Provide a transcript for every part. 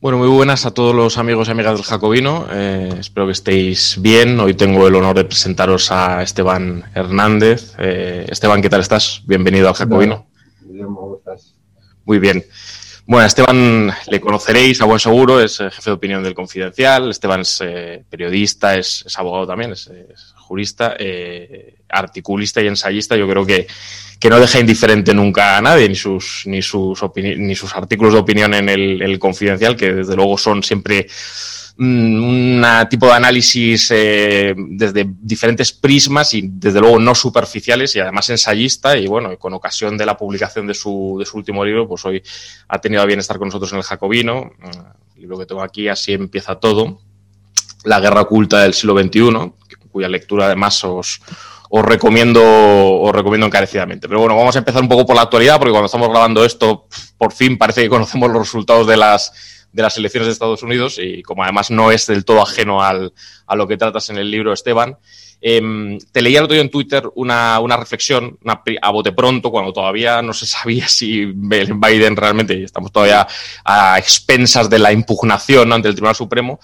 Bueno, muy buenas a todos los amigos y amigas del Jacobino. Eh, espero que estéis bien. Hoy tengo el honor de presentaros a Esteban Hernández. Eh, Esteban, ¿qué tal estás? Bienvenido al Jacobino. ¿cómo estás? Muy bien. Bueno, Esteban le conoceréis a buen seguro, es eh, jefe de opinión del Confidencial. Esteban es periodista, es, abogado también, es, jurista, articulista y ensayista. Yo creo que que no deja indiferente nunca a nadie, ni sus, ni sus, ni sus artículos de opinión en el, confidencial, que desde luego son siempre mm, un tipo de análisis eh, desde diferentes prismas y desde luego no superficiales y además ensayista y bueno, con ocasión de la publicación de su, de su último libro, pues hoy ha tenido a bien estar con nosotros en el Jacobino, el libro que tengo aquí, así empieza todo, La guerra oculta del siglo XXI, cuya lectura además os, os recomiendo, os recomiendo encarecidamente. Pero bueno, vamos a empezar un poco por la actualidad, porque cuando estamos grabando esto, por fin parece que conocemos los resultados de las, de las elecciones de Estados Unidos, y como además no es del todo ajeno al, a lo que tratas en el libro, Esteban, em, te leía el otro día en Twitter una, una reflexión a bote pronto, cuando todavía no se sabía si Biden realmente, y estamos todavía a expensas de la impugnación ante el Tribunal Supremo,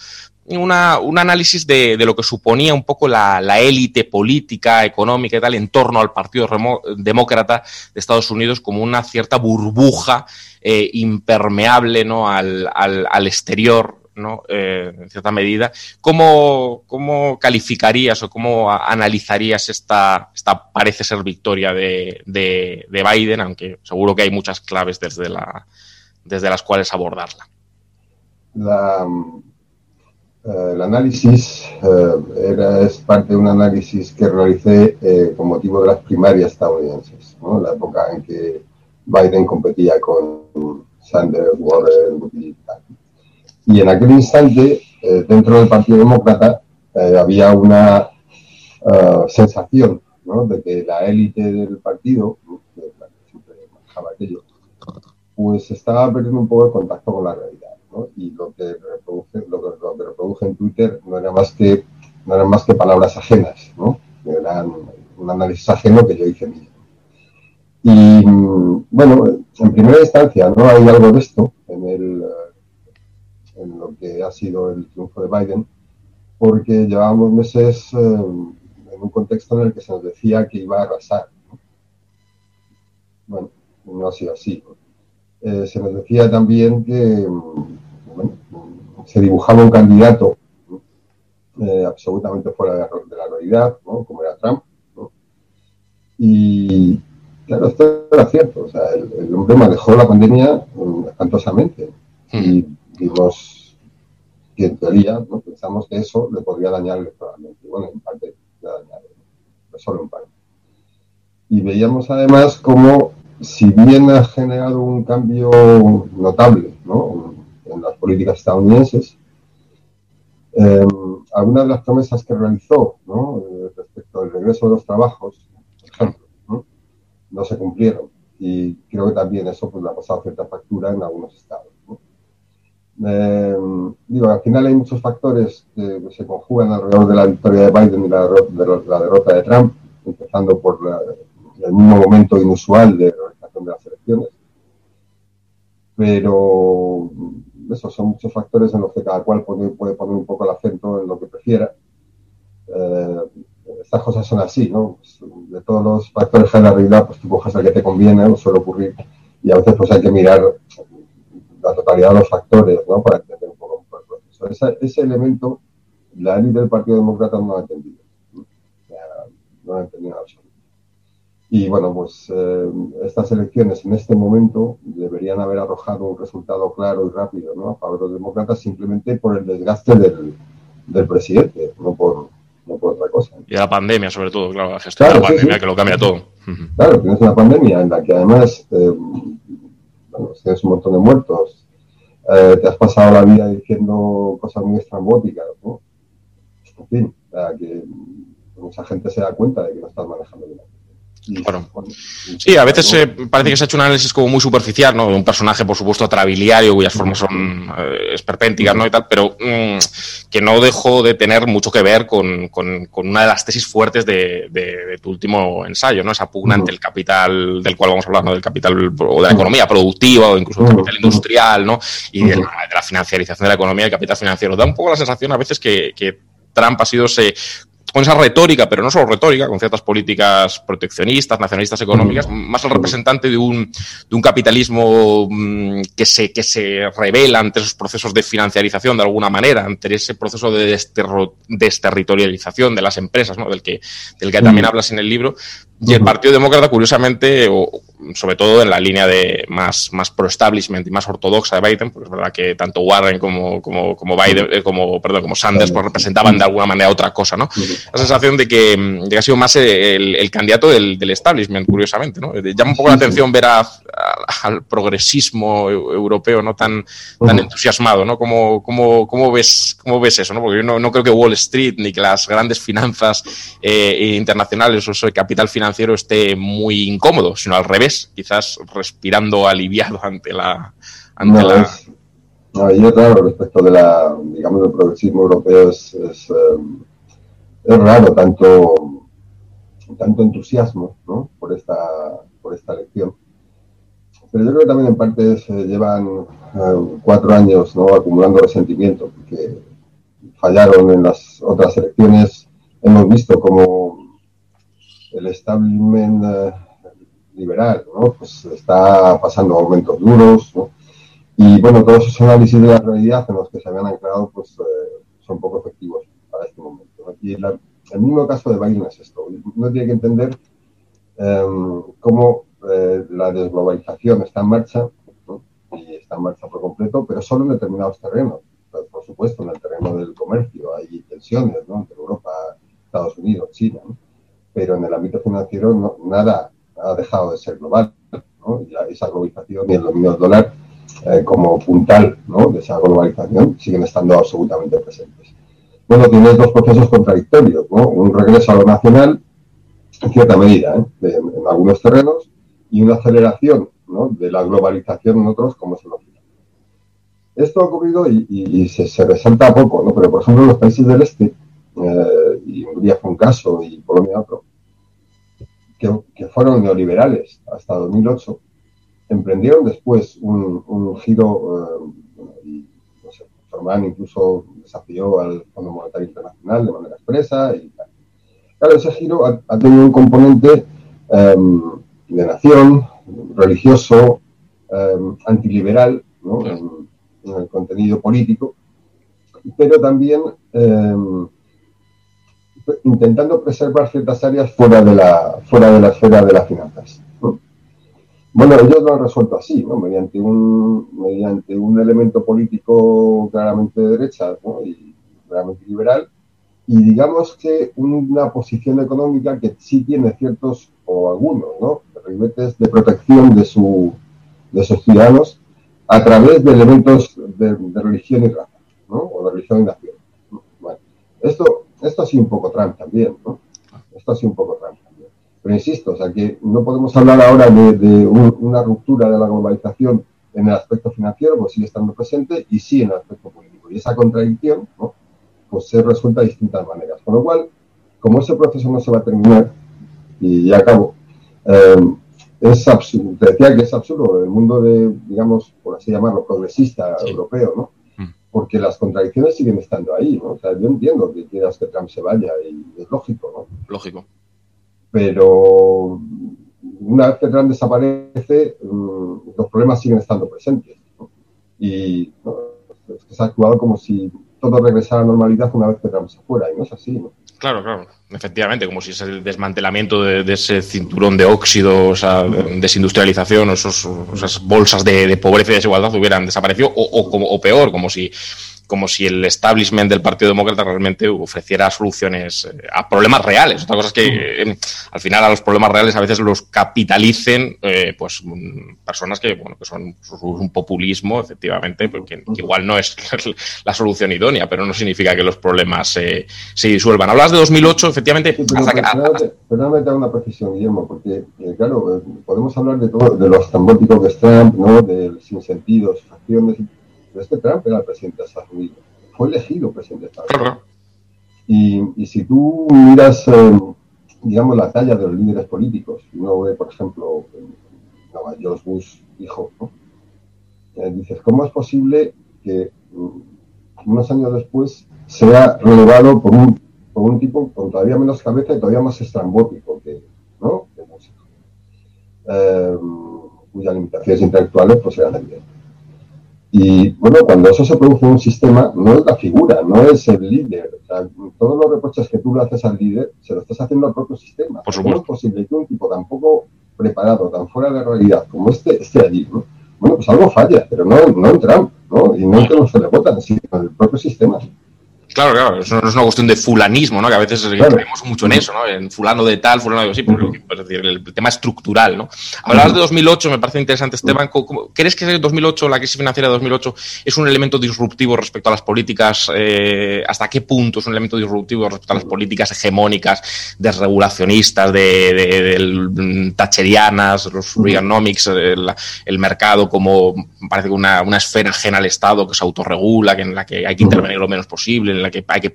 una, un análisis de, lo que suponía un poco la, élite política, económica y tal en torno al Partido Demócrata de Estados Unidos como una cierta burbuja eh, impermeable ¿no? al, exterior, ¿no? Eh, en cierta medida. ¿Cómo, ¿Cómo, calificarías o cómo analizarías esta, esta parece ser victoria de, de, de, Biden, aunque seguro que hay muchas claves desde, la, desde las cuales abordarla? La, el análisis eh, era, es parte de un análisis que realicé eh, con motivo de las primarias estadounidenses, ¿no? la época en que Biden competía con Sanders, Warren y tal. Y en aquel instante, dentro del Partido Demócrata, había una sensación ¿no? de que la élite del partido, que siempre manejaba aquello, pues estaba perdiendo un poco el contacto con la realidad y lo que reproduce, lo que, lo reproduce en Twitter no era más que no eran más que palabras ajenas, ¿no? Eran un análisis ajeno que yo hice mío. Y bueno, en primera instancia no hay algo de esto en, el, en lo que ha sido el triunfo de Biden, porque llevábamos meses eh, en un contexto en el que se nos decía que iba a arrasar. Bueno, no ha sido así. Eh, se nos decía también que se dibujaba un candidato eh, absolutamente fuera de la, realidad, como era Trump. Y claro, esto era cierto. O sea, el, hombre manejó la pandemia mm, espantosamente. Y vimos que en teoría pensamos que eso le podría dañar electoralmente. Bueno, en parte le ha dañado, pero solo en parte. Y veíamos además como, si bien ha generado un cambio notable ¿no? Las políticas estadounidenses. Eh, algunas de las promesas que realizó eh, respecto al regreso de los trabajos, por ejemplo, ¿no? se cumplieron. Y creo que también eso pues, le ha pasado cierta factura en algunos estados. Eh, digo, al final hay muchos factores que se conjugan alrededor de la victoria de Biden y la, derrota de Trump, empezando por el mismo momento inusual de realización de las elecciones. Pero esos son muchos factores en los que cada cual puede, poner un poco el acento en lo que prefiera. Eh, estas cosas son así, ¿no? Pues, de todos los factores de la realidad, pues tú coges el que te conviene, no suele ocurrir, y a veces pues hay que mirar la totalidad de los factores, ¿no? Para entender un poco el proceso. Ese, ese elemento, la élite del Partido Demócrata no lo ha entendido. No lo ha entendido absolutamente. Y bueno, pues eh, estas elecciones en este momento deberían haber arrojado un resultado claro y rápido ¿no? a favor de los demócratas simplemente por el desgaste del, del presidente, no por, no por otra cosa. Y la pandemia, sobre todo, claro, la gestión de la pandemia que lo cambia todo. Claro, tienes una pandemia en la que además eh, bueno, tienes un montón de muertos, eh, te has pasado la vida diciendo cosas muy estrambóticas, ¿no? En fin, que mucha gente se da cuenta de que no estás manejando bien. Bueno. Sí, a veces eh, parece que se ha hecho un análisis como muy superficial, ¿no? De un personaje, por supuesto, trabiliario, cuyas formas son eh, esperpénticas, ¿no? Y tal, pero mm, que no dejó de tener mucho que ver con, con, una de las tesis fuertes de, de, tu último ensayo, ¿no? Esa pugna ante el capital del cual vamos a hablar, ¿no? Del capital o de la economía productiva o incluso del capital industrial, ¿no? Y de la, financiarización de la economía, del capital financiero. Da un poco la sensación a veces que, que Trump ha sido ese con esa retórica, pero no solo retórica, con ciertas políticas proteccionistas, nacionalistas económicas, más el representante de un, de un capitalismo mm, que se, que se revela ante esos procesos de financiarización de alguna manera, ante ese proceso de desterritorialización de las empresas, ¿no? del, que, del que también hablas en el libro, y el Partido Demócrata, curiosamente, o, sobre todo en la línea de más, más pro-establishment y más ortodoxa de Biden, porque es verdad que tanto Warren como, como, como Biden, eh, como, perdón, como Sanders pues, representaban de alguna manera otra cosa, ¿no? La sensación de que, de que ha sido más el, el candidato del, del, establishment, curiosamente, ¿no? Llama un poco la atención ver a, al progresismo europeo no tan, tan entusiasmado, ¿no? ¿Cómo, cómo, cómo, ves, ¿Cómo ves eso? ¿no? Porque yo no, no creo que Wall Street ni que las grandes finanzas eh, internacionales o el capital financiero esté muy incómodo, sino al revés, quizás respirando aliviado ante la... Ante no, la... no, yo claro, respecto de la, digamos, del progresismo europeo es, es, eh, es raro tanto, tanto entusiasmo ¿no? por, esta, por esta elección pero yo creo que también en parte se llevan eh, cuatro años acumulando resentimiento, porque fallaron en las otras elecciones. Hemos visto como el establishment eh, liberal ¿no? pues está pasando momentos duros. Y bueno, todos esos análisis de la realidad en los que se habían anclado pues, eh, son poco efectivos para este momento. Y el mismo caso de Biden es esto. Uno tiene que entender cómo eh, la desglobalización está en marcha y está en marcha por completo, pero solo en determinados terrenos. por supuesto, en el terreno del comercio hay tensiones entre Europa, Estados Unidos, China, pero en el ámbito financiero nada ha dejado de ser global. Y esa globalización y el dominio del dólar eh, como puntal de esa globalización siguen estando absolutamente presentes. Bueno, tienes dos procesos contradictorios, un regreso a lo nacional, en cierta medida, ¿eh? en algunos terrenos, y una aceleración de la globalización en otros como es el occidente. Esto ha ocurrido y, se, resalta poco, ¿no? pero por ejemplo los países del este, eh, y Hungría fue un caso y Polonia otro, que, fueron neoliberales hasta 2008, emprendieron después un, giro, eh, no sé, incluso desafió al Fondo Monetario Internacional de manera expresa. Y, claro, ese giro ha, tenido un componente em, de nación, religioso, em, antiliberal, en, el contenido político, pero también em, intentando preservar ciertas áreas fuera de la, fuera de la esfera de las finanzas. Bueno, ellos lo han resuelto así, ¿no? mediante, un, mediante un elemento político claramente de derecha y claramente liberal, y digamos que una posición económica que sí tiene ciertos, o algunos, ¿no? ribetes de protección de, su, de sus ciudadanos a través de elementos de, religión y raza, ¿no? O de religión y nación. Bueno, esto, esto ha sido un poco Trump también, ¿no? Esto ha sido un poco Trump. Pero insisto, o sea que no podemos hablar ahora de, una ruptura de la globalización en el aspecto financiero, pues sigue estando presente, y sí en el aspecto político. Y esa contradicción, ¿no? Pues se resuelta de distintas maneras. Con lo cual, como ese proceso no se va a terminar, y ya acabo, eh, es absurdo, te decía que es absurdo el mundo de, digamos, por así llamarlo, progresista europeo, ¿no? Mm. Porque las contradicciones siguen estando ahí, ¿no? O sea, yo entiendo que quieras que Trump se vaya y es lógico, ¿no? Lógico. Pero una vez que Trump desaparece, mm, los problemas siguen estando presentes. Y se ha actuado como si todo regresara a normalidad una vez que Trump se fuera, y no es así, ¿no? Claro, claro. Efectivamente, como si es el desmantelamiento de, ese cinturón de óxido, o sea, desindustrialización, o esos, esas bolsas de, pobreza y desigualdad hubieran desaparecido, o, o, peor, como si como si el establishment del Partido Demócrata realmente ofreciera soluciones eh, a problemas reales. Otra cosa es que eh, al final a los problemas reales a veces los capitalicen eh, pues mm, personas que bueno que son un populismo efectivamente, porque pues, igual no es la solución idónea, pero no significa que los problemas se disuelvan. Hablas de 2008, efectivamente. pero, una precisión, Guillermo, porque claro podemos hablar de todo, de lo estrambótico que es Trump, ¿no? del sinsentidos, facciones este Trump era el presidente de Estados Unidos, fue elegido presidente de Estados Unidos. Y, si tú miras, eh, digamos, la talla de los líderes políticos, uno ve, por ejemplo, George Bush, hijo, ¿no? Eh, dices, ¿cómo es posible que mm, unos años después sea relevado por un, por un tipo con todavía menos cabeza y todavía más estrambótico que, ¿no? que músico? Eh, cuyas limitaciones intelectuales pues eran evidentes. Y bueno, cuando eso se produce en un sistema, no es la figura, no es el líder. todos los reproches que tú le haces al líder, se lo estás haciendo al propio sistema. Por ¿Cómo es posible que un tipo tan poco preparado, tan fuera de realidad como este, esté allí? Bueno, pues algo falla, pero no, no en Trump, ¿no? Y no en que no se le votan, sino en el propio sistema. Claro, claro, eso no es una cuestión de fulanismo, ¿no? Que a veces creemos mucho en eso, ¿no? En fulano de tal, fulano de así, pero es decir, el, tema estructural, ¿no? Hablabas de 2008, me parece interesante, Esteban. ¿Crees que 2008, la crisis financiera de 2008, es un elemento disruptivo respecto a las políticas? Eh, ¿Hasta qué punto es un elemento disruptivo respecto a las políticas hegemónicas, desregulacionistas, de, de, tacherianas, los Reaganomics, el, el, mercado como parece que una, una esfera ajena al Estado que se autorregula, que en la que hay que intervenir lo menos posible, en la que hay que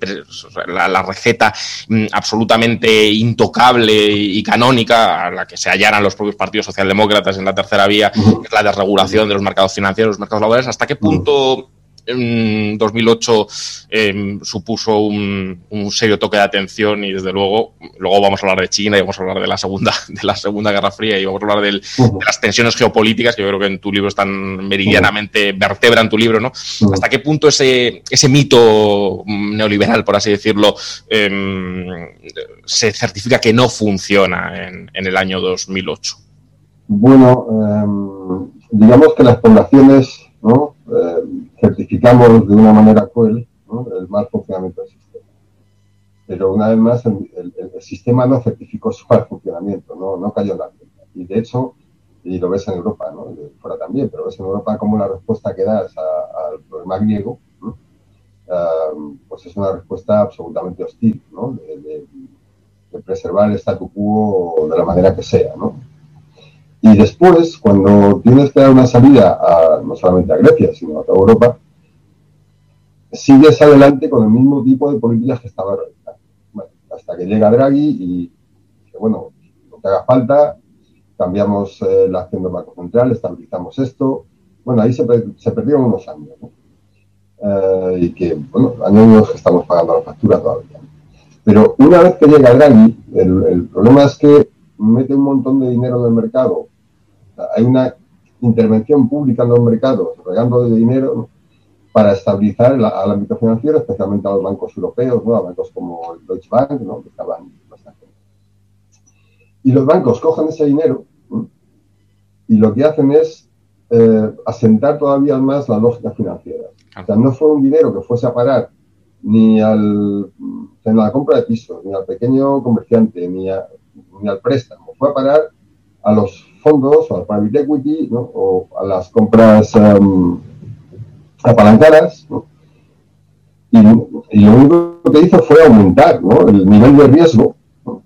la, receta mm, absolutamente intocable y canónica a la que se hallaran los propios partidos socialdemócratas en la tercera vía, es la desregulación de los mercados financieros, los mercados laborales. ¿Hasta qué punto en 2008 em, supuso un, serio toque de atención y desde luego luego vamos a hablar de China y vamos a hablar de la segunda de la segunda guerra fría y vamos a hablar de las tensiones geopolíticas que yo creo que en tu libro están meridianamente vertebran tu libro no hasta qué punto ese ese mito neoliberal por así decirlo em, se certifica que no funciona en, el año 2008 bueno em, digamos que las poblaciones no certificamos de una manera cruel el mal funcionamiento del sistema. Pero una vez más, el, sistema no certificó su mal funcionamiento, no, no cayó en la cuenta. Y de hecho, y lo ves en Europa, ¿no? fuera también, pero ves en Europa como la respuesta que das al problema griego, ah, pues es una respuesta absolutamente hostil, ¿no? de, preservar el statu quo de la manera que sea. ¿no? Y después, cuando tienes que dar una salida a, no solamente a Grecia, sino a toda Europa, sigues adelante con el mismo tipo de políticas que estaba realizando. hasta que llega Draghi y, bueno, lo que haga falta, cambiamos eh, la acción del Banco Central, estabilizamos esto. Bueno, ahí se, perdieron unos años, eh, y que, bueno, años que estamos pagando la factura todavía. Pero una vez que llega Draghi, el problema es que mete un montón de dinero en el mercado hay una intervención pública en los mercados, regando de dinero para estabilizar al ámbito financiero, especialmente a los bancos europeos, ¿no? a bancos como el Deutsche Bank, que estaban bastante. Y los bancos cogen ese dinero y lo que hacen es eh, asentar todavía más la lógica financiera. O sea, no fue un dinero que fuese a parar ni al, en la compra de pisos, ni al pequeño comerciante, ni, ni al préstamo. Fue a parar a los fondos o al private equity o a las compras um, apalancadas. Y, lo único que hizo fue aumentar el nivel de riesgo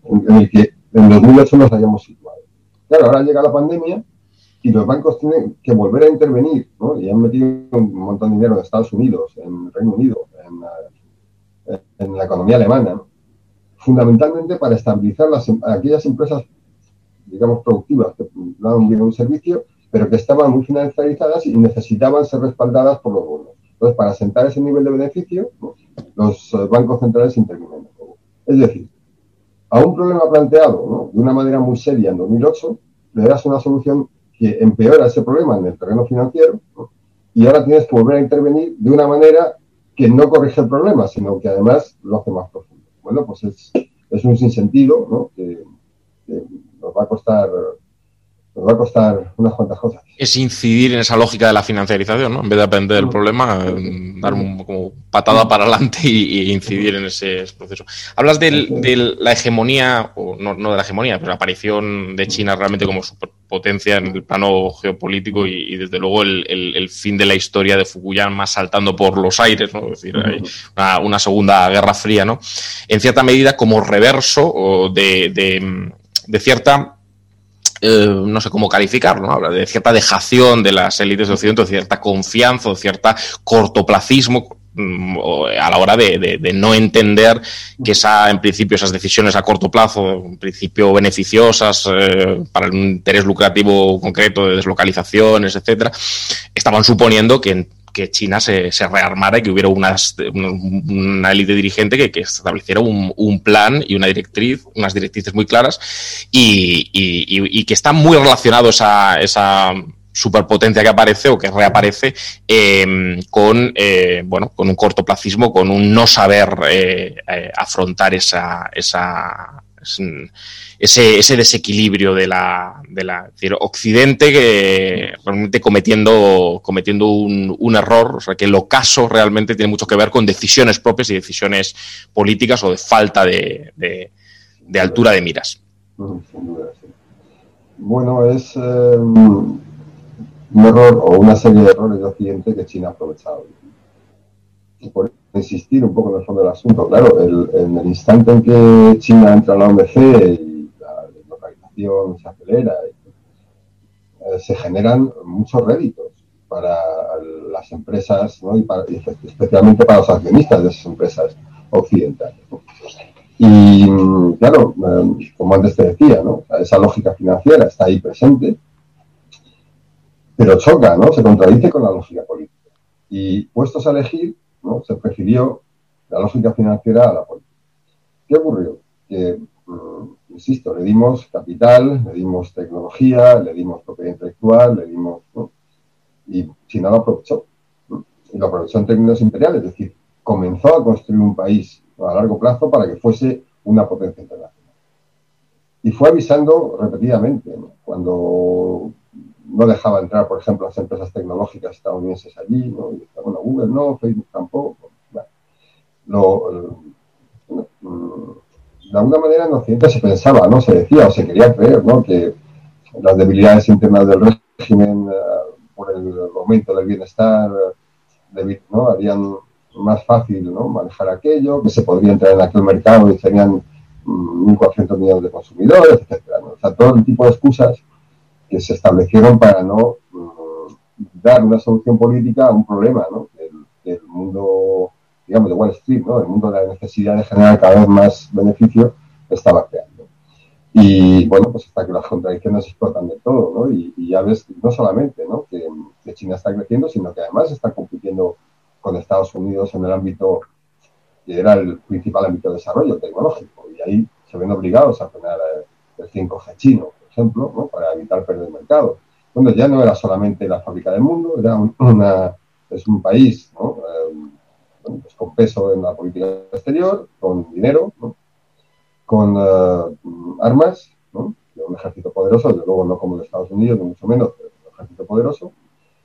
en el que en 2008 nos hayamos situado. Claro, ahora llega la pandemia y los bancos tienen que volver a intervenir y han metido un montón de dinero en Estados Unidos, en Reino Unido, en, en la economía alemana, fundamentalmente para estabilizar las, aquellas empresas digamos, productivas que daban bien un servicio, pero que estaban muy financiarizadas y necesitaban ser respaldadas por los bonos. Entonces, para asentar ese nivel de beneficio, los eh, bancos centrales intervienen. Es decir, a un problema planteado de una manera muy seria en 2008, le das una solución que empeora ese problema en el terreno financiero y ahora tienes que volver a intervenir de una manera que no corrige el problema, sino que además lo hace más profundo. Bueno, pues es, es un sinsentido ¿no? que nos va a costar, va a costar unas cuantas cosas. Es incidir en esa lógica de la financiarización, ¿no? En vez de aprender del problema, dar un, como patada para adelante y, incidir en ese proceso. Hablas de la hegemonía, o no, no, de la hegemonía, pero la aparición de China realmente como superpotencia en el plano geopolítico y, desde luego el, fin de la historia de Fukuyama saltando por los aires, ¿no? Es decir, hay una, segunda guerra fría, ¿no? En cierta medida como reverso de, de, de cierta eh, no sé cómo calificarlo, habla de cierta dejación de las élites de Occidente, de cierta confianza, de cierta cortoplacismo mm, a la hora de, no entender que esa, en principio esas decisiones a corto plazo, en principio beneficiosas eh, para un interés lucrativo concreto de deslocalizaciones, etcétera, estaban suponiendo que que China se, rearmara y que hubiera unas, una élite dirigente que, estableciera un, plan y una directriz, unas directrices muy claras y, que está muy relacionado esa, esa superpotencia que aparece o que reaparece em, con, eh, bueno, con un cortoplacismo, con un no saber eh, eh, afrontar esa, esa, ese, ese desequilibrio de la, de la Occidente que realmente cometiendo, cometiendo un, un, error, o sea, que el ocaso realmente tiene mucho que ver con decisiones propias y decisiones políticas o de falta de, de, altura de miras. Bueno, es eh, un error o una serie de errores de Occidente que China ha aprovechado. Insistir un poco en el fondo del asunto, claro, el, en el instante en que China entra a la OMC y la deslocalización se acelera, eh, se generan muchos réditos para las empresas ¿no? y, para, especialmente para los accionistas de esas empresas occidentales. Y claro, eh, como antes te decía, ¿no? esa lógica financiera está ahí presente, pero choca, ¿no? se contradice con la lógica política. Y puestos a elegir, se prefirió la lógica financiera a la política. ¿Qué ocurrió? Que, mm, insisto, le dimos capital, le dimos tecnología, le dimos propiedad intelectual, le dimos... Y China lo aprovechó. Y lo aprovechó en términos imperiales, es decir, comenzó a construir un país a largo plazo para que fuese una potencia internacional. Y fue avisando repetidamente, cuando no dejaba entrar, por ejemplo, las empresas tecnológicas estadounidenses allí, ¿no? bueno, Google no, Facebook tampoco. Bueno, de alguna manera en Occidente se pensaba, ¿no? Se decía o se quería creer, ¿no? Que las debilidades internas del régimen eh, por el aumento del bienestar ¿no? harían más fácil ¿no? manejar aquello, que se podría entrar en aquel mercado y serían 1.400 millones de consumidores, etc. O sea, todo el tipo de excusas que se establecieron para no mm, dar una solución política a un problema ¿no? del, mundo, digamos, de Wall Street, ¿no? el mundo de la necesidad de generar cada vez más beneficio estaba creando. Y bueno, pues hasta que las contradicciones explotan de todo, ¿no? Y, ya ves, no solamente ¿no? Que, que, China está creciendo, sino que además está compitiendo con Estados Unidos en el ámbito que era el principal ámbito de desarrollo tecnológico. Y ahí se ven obligados a frenar el 5G chino ejemplo, para evitar perder el mercado. Bueno, ya no era solamente la fábrica del mundo, era una, es un país eh, pues con peso en la política exterior, con dinero, con eh, armas, un ejército poderoso, desde luego no como los Estados Unidos, ni mucho menos, pero un ejército poderoso,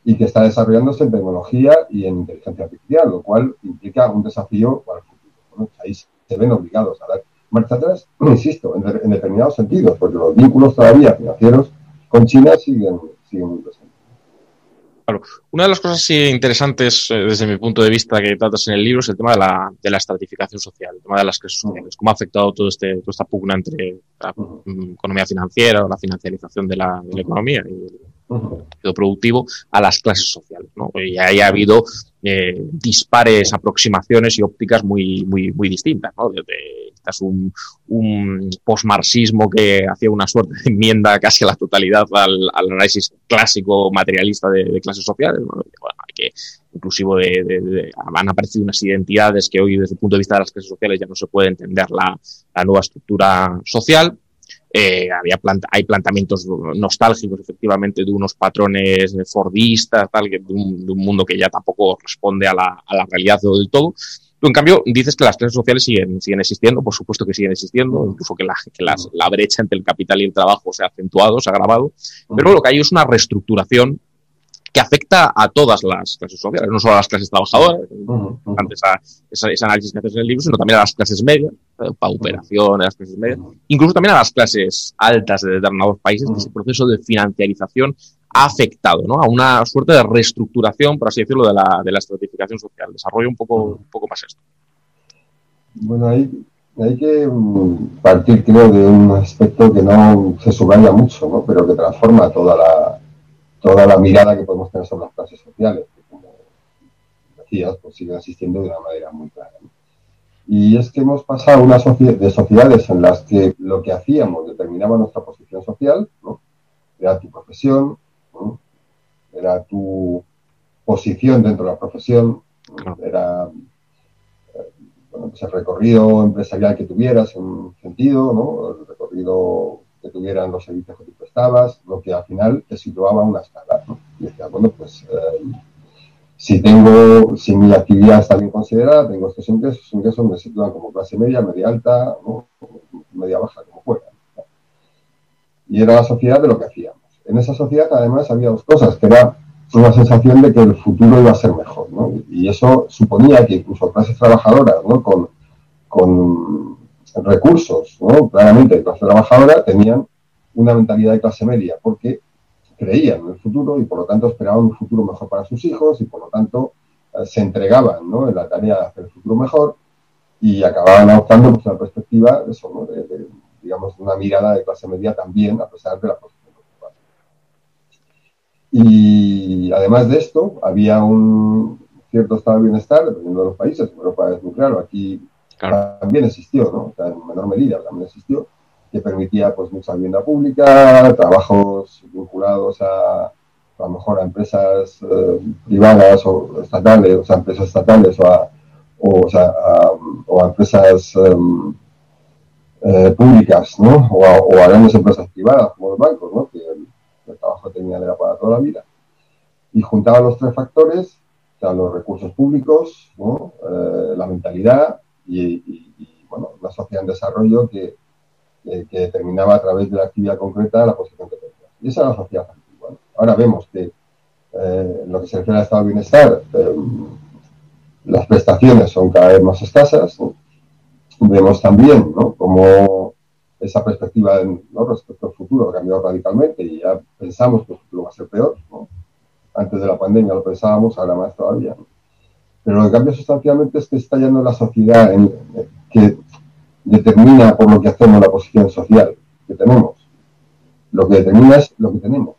y que está desarrollándose en tecnología y en inteligencia artificial, lo cual implica un desafío para el futuro. ahí se ven obligados a dar marcha atrás, insisto, en, determinados sentidos, porque los vínculos todavía financieros con China siguen, siguen muy presentes. Claro. Una de las cosas interesantes eh, desde mi punto de vista que tratas en el libro es el tema de la, de la estratificación social, el tema de las clases sociales, cómo ha afectado todo este, toda esta pugna entre la economía financiera o la financiarización de la, economía y el productivo a las clases sociales. ¿no? Y ahí ha habido eh, dispares aproximaciones y ópticas muy, muy, muy distintas. ¿no? es un, un postmarxismo que hacía una suerte de enmienda casi a la totalidad al, análisis clásico materialista de, clases sociales. Bueno, hay que, inclusivo de, han aparecido unas identidades que hoy desde el punto de vista de las clases sociales ya no se puede entender la, nueva estructura social. Eh, había hay planteamientos nostálgicos, efectivamente, de unos patrones fordistas, tal, que de, un, mundo que ya tampoco responde a la, a la realidad del todo. Tú, en cambio, dices que las clases sociales siguen, siguen existiendo, por supuesto que siguen existiendo, incluso que, la, que la brecha entre el capital y el trabajo se ha acentuado, se ha agravado, pero lo que hay es una reestructuración que afecta a todas las clases sociales, no solo a las clases trabajadoras, antes a ese, análisis que haces en el libro, sino también a las clases medias, pauperación, a las clases medias, incluso también a las clases altas de determinados países, que ese proceso de financiarización ha afectado ¿no? a una suerte de reestructuración, por así decirlo, de la, de la estratificación social. Desarrollo un poco, un poco más esto. Bueno, hay, hay que mm, partir, creo, de un aspecto que no se subraya mucho, ¿no? pero que transforma toda la, toda la mirada que podemos tener sobre las clases sociales, que como decías, pues siguen existiendo de una manera muy clara. Y es que hemos pasado una de sociedades en las que lo que hacíamos determinaba nuestra posición social, ¿no? era tu profesión, era tu posición dentro de la profesión, era eh, bueno, pues el recorrido empresarial que tuvieras en un sentido, ¿no? el recorrido que tuvieran los servicios que tú prestabas, lo que al final te situaba una escala. Y decía, bueno, pues eh, si tengo, si mi actividad está bien considerada, tengo estos ingresos, estos ingresos me sitúan como clase media, media alta, media baja, como fuera. Y era la sociedad de lo que hacíamos. En esa sociedad además había dos cosas, que era una sensación de que el futuro iba a ser mejor, ¿no? Y eso suponía que incluso clases trabajadoras, ¿no? Con, con recursos, ¿no? claramente clase trabajadora, tenían una mentalidad de clase media, porque creían en el futuro y por lo tanto esperaban un futuro mejor para sus hijos y por lo tanto eh, se entregaban en la tarea de hacer el futuro mejor y acababan adoptando pues, una perspectiva de, digamos, una mirada de clase media también, a pesar de la posición Y además de esto, había un cierto estado de bienestar, dependiendo de los países, Europa es muy claro, aquí también existió, ¿no? en menor medida también existió, que permitía pues mucha vivienda pública, trabajos vinculados a, a lo mejor a empresas eh, privadas o estatales, o sea, empresas estatales o a, o, sea, a, o a empresas um, eh, públicas, ¿no? O a, o a, grandes empresas privadas como los bancos, ¿no? Que el, el trabajo tenía era para toda la vida. Y juntaba los tres factores, o sea, los recursos públicos, ¿no? eh, la mentalidad y, bueno, una sociedad en desarrollo que, determinaba a través de la actividad concreta la posición que tenía. Y esa era la sociedad antigua. Ahora vemos que eh, en lo que se refiere al estado de bienestar, eh, las prestaciones son cada vez más escasas. Vemos también ¿no? cómo esa perspectiva respecto al futuro ha cambiado radicalmente y ya pensamos que el futuro va a ser peor. Antes de la pandemia lo pensábamos, ahora más todavía. Pero lo que cambia sustancialmente es que está ya no la sociedad en, que determina por lo que hacemos la posición social que tenemos. Lo que determina es lo que tenemos.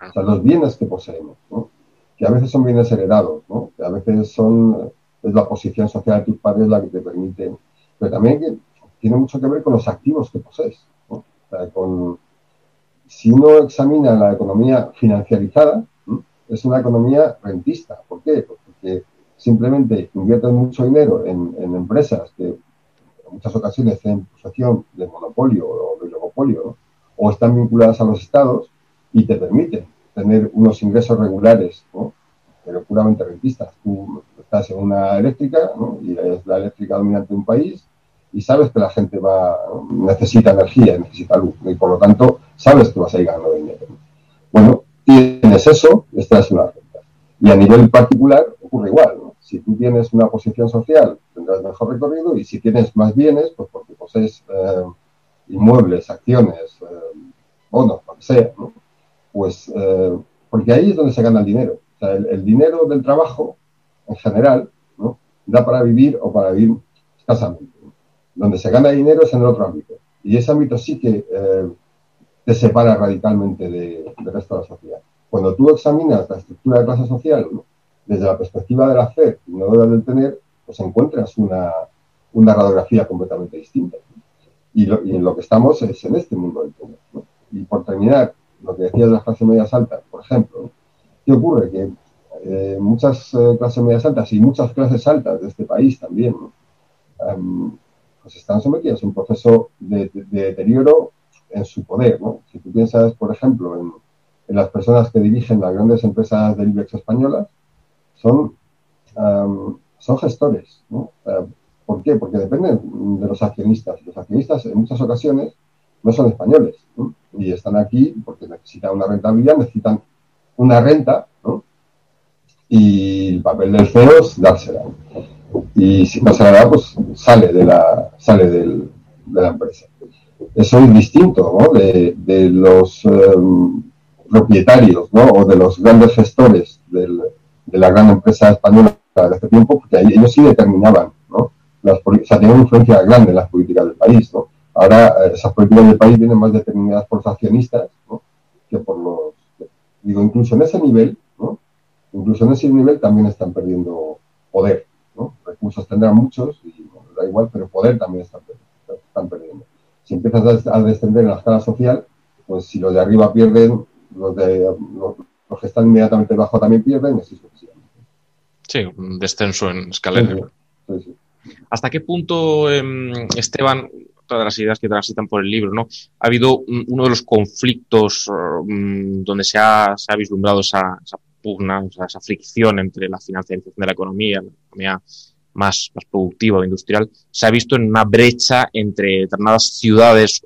O sea, los bienes que poseemos, ¿no? que a veces son bienes heredados, ¿no? que a veces son es la posición social de tus padres la que te permite, pero también que tiene mucho que ver con los activos que posees. ¿no? O sea, con, si uno examina la economía financiarizada, ¿no? es una economía rentista. ¿Por qué? Porque simplemente invierten mucho dinero en, empresas que en muchas ocasiones tienen posición de monopolio o de oligopolio, o están vinculadas a los estados y te permiten tener unos ingresos regulares, pero puramente rentistas. Tú estás en una eléctrica y es la eléctrica dominante de un país y sabes que la gente va necesita energía, necesita luz y por lo tanto sabes que vas a ir ganando dinero. Bueno, tienes eso, esta es una renta. Y a nivel particular ocurre igual. ¿no? Si tú tienes una posición social, tendrás mejor recorrido y si tienes más bienes, pues porque posees eh, inmuebles, acciones, eh, bonos, lo que sea, ¿no? pues eh, porque ahí es donde se gana el dinero. O sea, el, dinero del trabajo, en general, da para vivir o para vivir escasamente. Donde se gana dinero es en el otro ámbito. Y ese ámbito sí que te separa radicalmente de, del resto de la sociedad. Cuando tú examinas la estructura de clase social, ¿no? Desde la perspectiva del hacer y no del tener, pues encuentras una, una radiografía completamente distinta. Y, lo, y, en lo que estamos es en este mundo del tener. ¿no? Y por terminar, lo que decías de las clases medias altas, por ejemplo, ¿qué ocurre? Que eh, muchas eh, clases medias altas y muchas clases altas de este país también, um, pues están sometidas a un proceso de, de, de, deterioro en su poder. ¿no? Si tú piensas, por ejemplo, en, en las personas que dirigen las grandes empresas del IBEX españolas, son son gestores, ¿no? ¿Por qué? Porque dependen de los accionistas. Los accionistas en muchas ocasiones no son españoles y están aquí porque necesitan una rentabilidad, necesitan una renta ¿no? y el papel del CEO es dársela. Y si no se la da, pues sale de la, sale de la empresa. Eso es distinto ¿no? de, de, los em, propietarios ¿no? o de los grandes gestores del, de la gran empresa española de hace tiempo, porque ellos sí determinaban, ¿no? Las, o sea, tenían una influencia grande en las políticas del país, ¿no? Ahora eh, esas políticas del país vienen más determinadas por los accionistas, ¿no? Que por los... Digo, incluso en ese nivel, ¿no? Incluso en ese nivel también están perdiendo poder, ¿no? Recursos tendrán muchos y da igual, pero poder también están, están perdiendo. Si empiezas a descender en la escala social, pues si los de arriba pierden, los, de, los, que están inmediatamente debajo también pierden, así Sí, un descenso en escalera. ¿Hasta qué punto, em, Esteban, todas las ideas que transitan por el libro, ¿no? Ha habido uno de los conflictos mm, donde se ha, se ha vislumbrado esa, pugna, esa fricción entre la financiarización de la economía, la economía más, más productiva o industrial, se ha visto en una brecha entre determinadas ciudades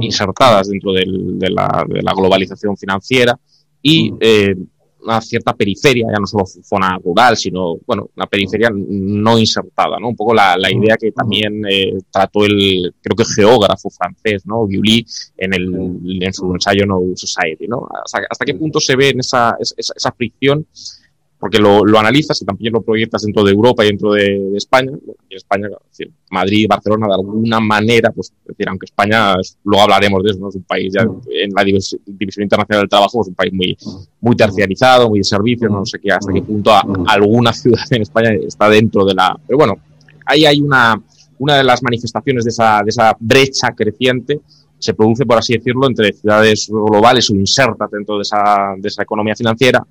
insertadas dentro del, de, la, de, la, globalización financiera y eh, una cierta periferia, ya no solo zona rural, sino, bueno, una periferia no insertada, ¿no? Un poco la, la idea que también eh, trató el, creo que geógrafo francés, ¿no? Viuli, en, el, en su ensayo No Society, ¿no? ¿Hasta, hasta qué punto se ve en esa, esa, esa fricción porque lo, lo, analizas y también lo proyectas dentro de Europa y dentro de, de España. en España, decir, Madrid Barcelona, de alguna manera, pues, es decir, aunque España, luego hablaremos de eso, ¿no? es un país ya en la división internacional del trabajo, es un país muy, muy terciarizado, muy de servicios, no sé qué, hasta qué punto a, alguna ciudad en España está dentro de la. Pero bueno, ahí hay una, una de las manifestaciones de esa, de esa brecha creciente se produce, por así decirlo, entre ciudades globales o insertas dentro de esa, de esa economía financiera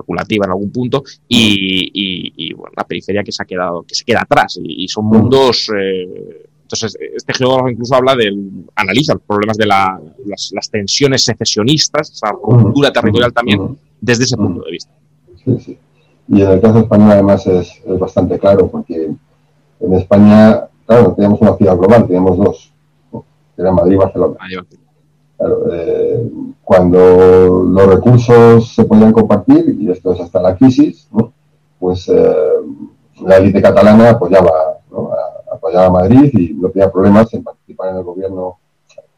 especulativa en algún punto y, y, y bueno, la periferia que se ha quedado, que se queda atrás y, y son mundos eh, entonces, este geógrafo incluso habla del, analiza los problemas de la, las, las, tensiones secesionistas, esa ruptura territorial también, desde ese punto de vista. Sí, sí. Y en el caso español además es, es bastante claro, porque en España, claro, teníamos una ciudad global, teníamos dos, eran Madrid y Barcelona. Madrid, Barcelona. Claro, eh, cuando los recursos se podían compartir, y esto es hasta la crisis, ¿no? pues eh, la élite catalana apoyaba, ¿no? apoyaba a Madrid y no tenía problemas en participar en el gobierno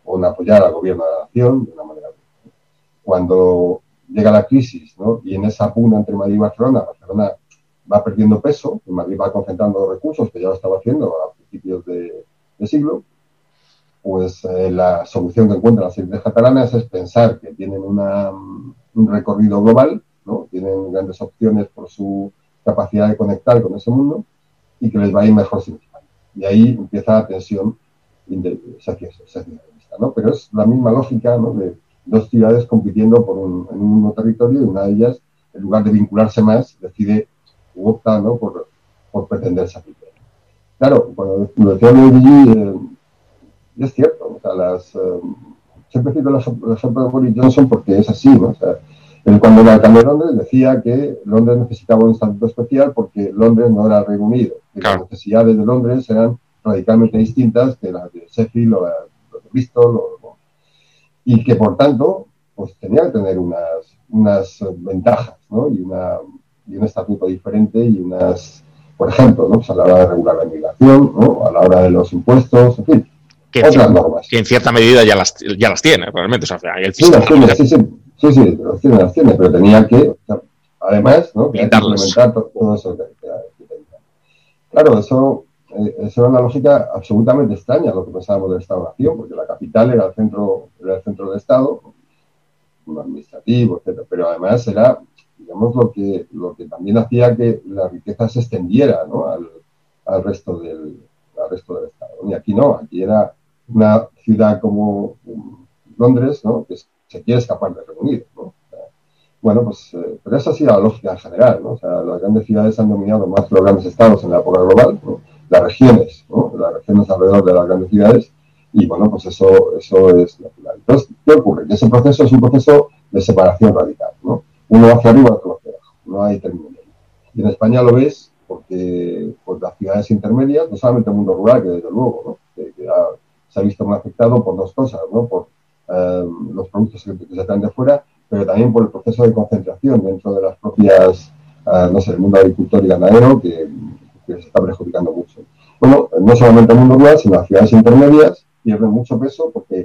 o en apoyar al gobierno de la nación de una manera. Cuando llega la crisis ¿no? y en esa pugna entre Madrid y Barcelona, Barcelona va perdiendo peso y Madrid va concentrando recursos, que ya lo estaba haciendo a principios de, de siglo, pues eh, la solución que encuentran las élites catalanas es pensar que tienen un recorrido global, ¿no? tienen grandes opciones por su capacidad de conectar con ese mundo y que les va a ir mejor sin. Y ahí empieza la tensión seccionalista, ¿no? Pero es la misma lógica de dos ciudades compitiendo por un, en un mismo territorio y una de ellas, en lugar de vincularse más, decide u opta ¿no? por, por pretender sacrificar. Claro, cuando lo decía Luigi, y es cierto, o sea, las, um, siempre cito el ejemplo de Boris Johnson porque es así, ¿no? O sea, él cuando era alcalde de Londres decía que Londres necesitaba un estatuto especial porque Londres no era el Reino Unido. Que claro. Las necesidades de Londres eran radicalmente distintas que las de Sheffield o de Bristol. O, y que por tanto, pues tenía que tener unas, unas ventajas, ¿no? Y, una, y un estatuto diferente y unas, por ejemplo, ¿no? Pues a la hora de regular la inmigración, ¿no? A la hora de los impuestos, en fin que en, cierta, que en, cierta, medida ya las, ya las tiene, realmente. O sea, el sí, las tiene, sí, sí, sí, sí, las tiene, las tiene, pero tenía que, o sea, además, ¿no? Que implementar todo, eso que, que, que tenía. Claro, eso, eh, eso era una lógica absolutamente extraña lo que pensábamos del Estado-Nación, porque la capital era el centro, era el centro del Estado, un administrativo, etc. Pero además era, digamos, lo que, lo que también hacía que la riqueza se extendiera ¿no? al, al, resto del, al resto del Estado. Y aquí no, aquí era una ciudad como Londres, ¿no? que se quiere escapar del Reino Unido. ¿no? Bueno, pues, eh, pero esa ha sido la lógica en general, ¿no? O sea, las grandes ciudades han dominado más los grandes estados en la época global, ¿no? las regiones, ¿no? Las regiones alrededor de las grandes ciudades, y bueno, pues eso, eso es natural. Entonces, ¿qué ocurre? Que ese proceso es un proceso de separación radical, ¿no? Uno hacia arriba, otro hacia abajo, no hay término. Y en España lo ves porque pues, las ciudades intermedias, no solamente el mundo rural, que desde luego, que, se ha visto muy afectado por dos cosas, ¿no? por eh, los productos que, se traen de fuera, pero también por el proceso de concentración dentro de las propias, eh, no sé, el mundo agricultor y ganadero, que, se está perjudicando mucho. Bueno, no solamente el mundo rural, sino las ciudades intermedias pierden mucho peso porque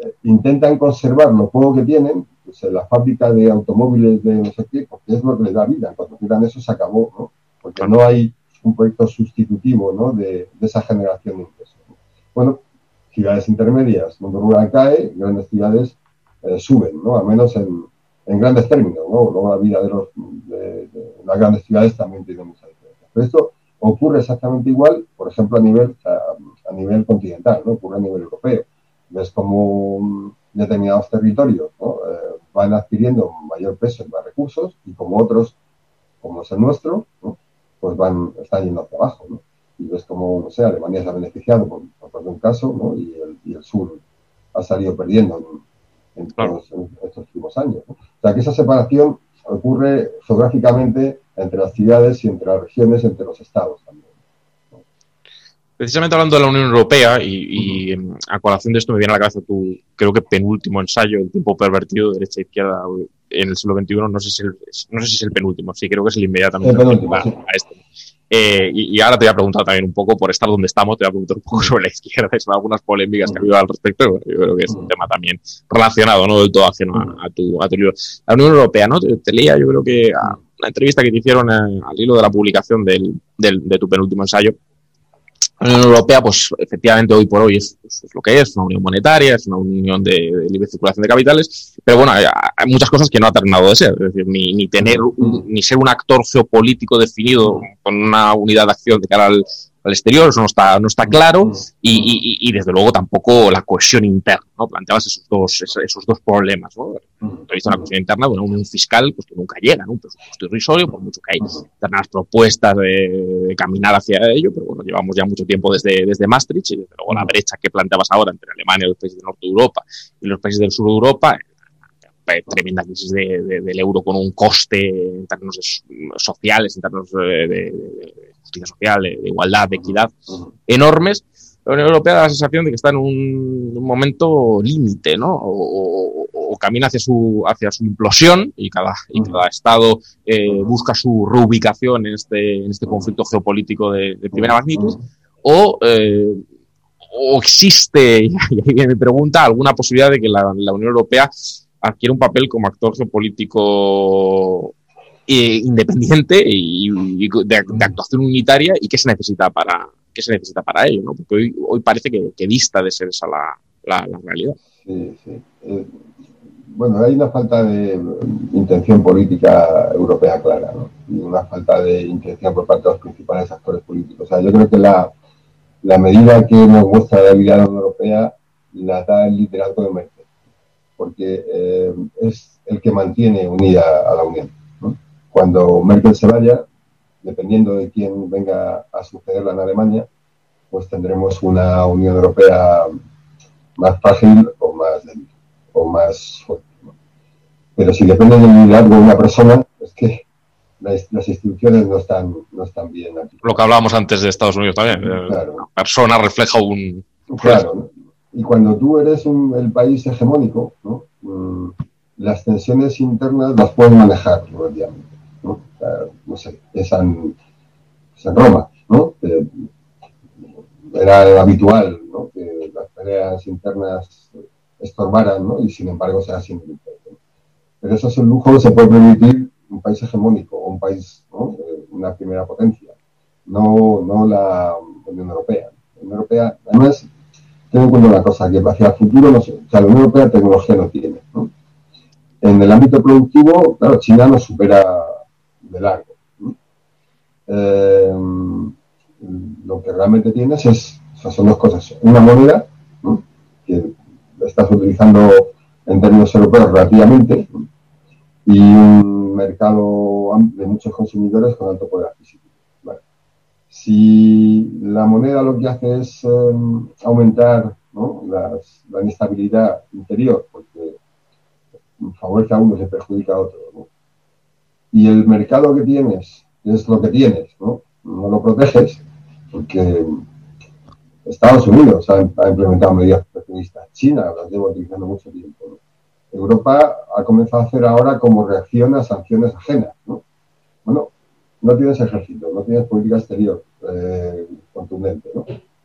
eh, intentan conservar lo poco que tienen, pues en la fábrica de automóviles de no sé qué, porque es lo que les da vida. Cuando tiran eso se acabó, ¿no? Porque no hay un proyecto sustitutivo, ¿no? De, esa generación de ingresos. Bueno, ciudades intermedias, mundo rural cae, grandes ciudades eh, suben, ¿no? Al menos en, grandes términos, ¿no? Luego la vida de, los, de, las grandes ciudades también tiene mucha diferencia. Pero esto ocurre exactamente igual, por ejemplo, a nivel, a, nivel continental, ¿no? Ocurre a nivel europeo. Ves como determinados territorios eh, van adquiriendo mayor peso y más recursos y como otros, como es el nuestro, pues van, están yendo hacia abajo. Y ves como, no sé, Alemania se ha beneficiado por, por un caso y, el, sur ha salido perdiendo en, estos últimos años. O sea que esa separación ocurre geográficamente entre las ciudades y entre las regiones, entre los estados también. Precisamente hablando de la Unión Europea y, a colación de esto me viene a la cabeza tu, creo que penúltimo ensayo, El tiempo pervertido, derecha e izquierda en el siglo XXI, no sé si, no sé si es el penúltimo, sí, creo que es el inmediatamente a, este. Eh, y, ahora te voy a preguntar también un poco, por estar donde estamos, te voy a preguntar un poco sobre la izquierda y sobre algunas polémicas que ha habido al respecto. Yo creo que es un tema también relacionado, no del todo ajeno a, tu, a tu libro. La Unión Europea, ¿no? Te, leía, yo creo que a una entrevista que te hicieron eh, al hilo de la publicación del, del, de tu penúltimo ensayo, la Unión Europea, pues efectivamente hoy por hoy es, lo que es, una unión monetaria, es una unión de, libre circulación de capitales, pero bueno, hay, muchas cosas que no ha terminado de ser, es decir, ni, ni tener, ni ser un actor geopolítico definido con una unidad de acción de cara al, al exterior, eso no está, no está claro, y, y, desde luego tampoco la cohesión interna, ¿no? Planteabas esos dos, esos dos problemas, ¿no? Una cohesión interna, bueno, un fiscal pues, que nunca llega, ¿no? Un presupuesto irrisorio, por mucho que hay determinadas propuestas de, caminar hacia ello, pero bueno, llevamos ya mucho tiempo desde, desde Maastricht, y desde luego la brecha que planteabas ahora entre Alemania y los países del norte de Europa y los países del sur de Europa, eh, tremenda crisis del euro con un coste en términos sociales, en términos de, justicia social, de, igualdad, de equidad, enormes, la Unión Europea da la sensación de que está en un, momento límite, ¿no? O, camina hacia su, hacia su implosión y cada, y cada Estado eh, busca su reubicación en este, en este conflicto geopolítico de, primera magnitud, o, eh, o existe, y ahí viene mi pregunta, alguna posibilidad de que la, la Unión Europea adquiere un papel como actor geopolítico eh, independiente y, de, actuación unitaria y qué se necesita para qué se necesita para ello, ¿no? Porque hoy, hoy parece que, que, dista de ser esa la, realidad. Sí, sí. Eh, bueno, hay una falta de intención política europea clara, ¿no? Una falta de intención por parte de los principales actores políticos. O sea, yo creo que la, medida que nos muestra la Unión Europea la da el liderazgo de Merkel, porque eh, es el que mantiene unida a la Unión cuando Merkel se vaya, dependiendo de quién venga a sucederla en Alemania, pues tendremos una Unión Europea más fácil o más o más fuerte. Pero si depende del liderazgo de una persona, es que las, instituciones no están, no están bien aquí. Lo que hablábamos antes de Estados Unidos también. Eh, claro. La persona refleja un... Claro. Y cuando tú eres el país hegemónico, ¿no? Mm, las tensiones internas las puedes manejar relativamente. ¿No? sé, es en, Roma, ¿no? era habitual. Que las peleas internas estorbaran, ¿no? Y sin embargo se hacen Pero eso es un lujo que se puede permitir un país hegemónico un país, ¿no? Una primera potencia, no, no la Unión Europea. La Unión Europea, además, tengo en cuenta una cosa, que hacia el futuro, no o la Unión Europea tecnología no tiene. En el ámbito productivo, claro, China nos supera de largo. Eh, lo que realmente tienes es, son dos cosas. Una moneda, que estás utilizando en términos europeos relativamente, y un mercado de muchos consumidores con alto poder adquisitivo. Si la moneda lo que hace es em, aumentar la inestabilidad interior, porque favorece a uno y perjudica a otro, y el mercado que tienes es lo que tienes, ¿no? no lo proteges, porque Estados Unidos ha, implementado medidas proteccionistas, China las lleva utilizando mucho tiempo. Europa ha comenzado a hacer ahora como reacción a sanciones ajenas. Bueno, no tienes ejército, no tienes política exterior eh, contundente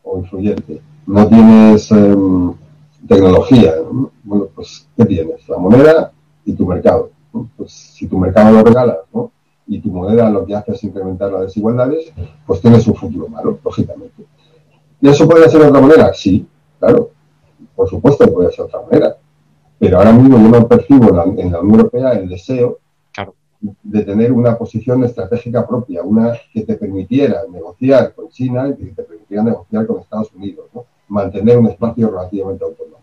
o influyente, no tienes em, tecnología. Bueno, pues ¿qué tienes? La moneda y tu mercado. Pues si tu mercado lo regalas y tu moneda lo que hace es incrementar las desigualdades, pues tienes un futuro malo, lógicamente. ¿Y eso puede ser de otra manera? Sí, claro. Por supuesto que puede ser de otra manera. Pero ahora mismo yo no percibo en la, Unión Europea el deseo de tener una posición estratégica propia, una que te permitiera negociar con China y que te permitiera negociar con Estados Unidos, mantener un espacio relativamente autónomo.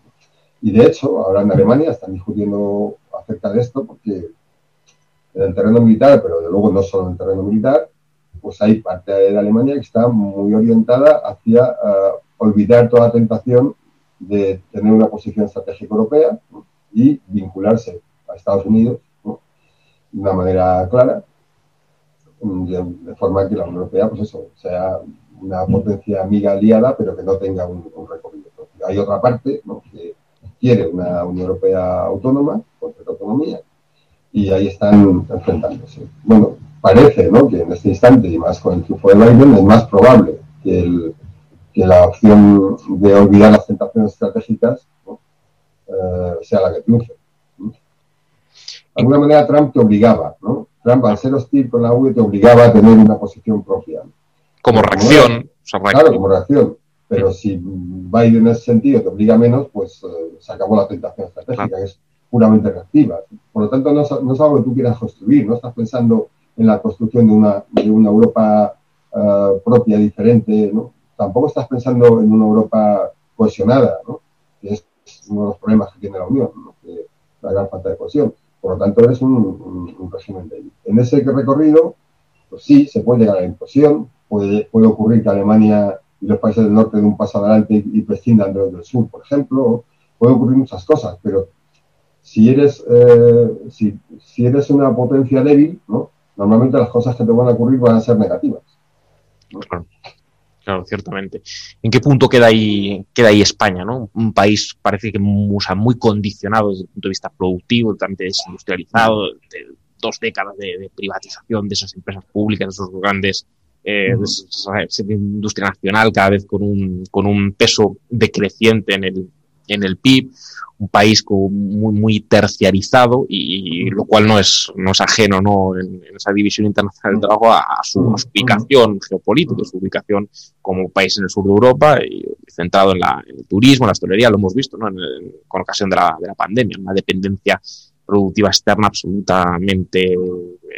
Y de hecho, ahora en Alemania están discutiendo acerca de esto porque en el terreno militar, pero de luego no solo en el terreno militar, pues hay parte de Alemania que está muy orientada hacia eh, olvidar toda tentación de tener una posición estratégica europea y vincularse a Estados Unidos de una manera clara, de, forma que la Unión Europea, pues eso, sea una potencia amiga aliada, pero que no tenga un, recorrido. Hay otra parte que quiere una Unión Europea autónoma, con autonomía, y ahí están enfrentándose. Bueno, parece ¿no? que en este instante, y más con el triunfo de Biden, es más probable que, que la opción de olvidar las tentaciones estratégicas eh, sea la que triunfe. De alguna manera Trump te obligaba, ¿no? Trump al ser hostil con la UE te obligaba a tener una posición propia. Como reacción. Claro, como reacción. Pero si Biden en ese sentido te obliga menos, pues eh, se acabó la tentación estratégica, que es puramente reactiva. Por lo tanto, no, no, es algo que tú quieras construir, no estás pensando en la construcción de una, de una Europa eh, propia, diferente, ¿no? Tampoco estás pensando en una Europa cohesionada, ¿no? Que es uno de los problemas que tiene la Unión, la gran falta de cohesión. Por lo tanto, es un, régimen débil. En ese recorrido, pues sí, se puede llegar a la imposición, puede, puede ocurrir que Alemania y los países del norte den un paso adelante y prescindan de los del sur, por ejemplo, puede ocurrir muchas cosas, pero si eres, eh, si, si, eres una potencia débil, ¿no? normalmente las cosas que te van a ocurrir van a ser negativas claro, ciertamente. ¿En qué punto queda ahí, queda ahí España? ¿no? Un país parece que muy, muy condicionado desde el punto de vista productivo, totalmente desindustrializado, de dos décadas de, privatización de esas empresas públicas, de esos grandes eh, de industria nacional cada vez con un, con un peso decreciente en el, en el PIB, un país muy, muy terciarizado y, lo cual no es, no es ajeno ¿no? En, esa división internacional del trabajo a, su, ubicación geopolítica, su ubicación como país en el sur de Europa y centrado en, la, el turismo, en la hostelería, lo hemos visto ¿no? con ocasión de la, de la pandemia, una dependencia productiva externa absolutamente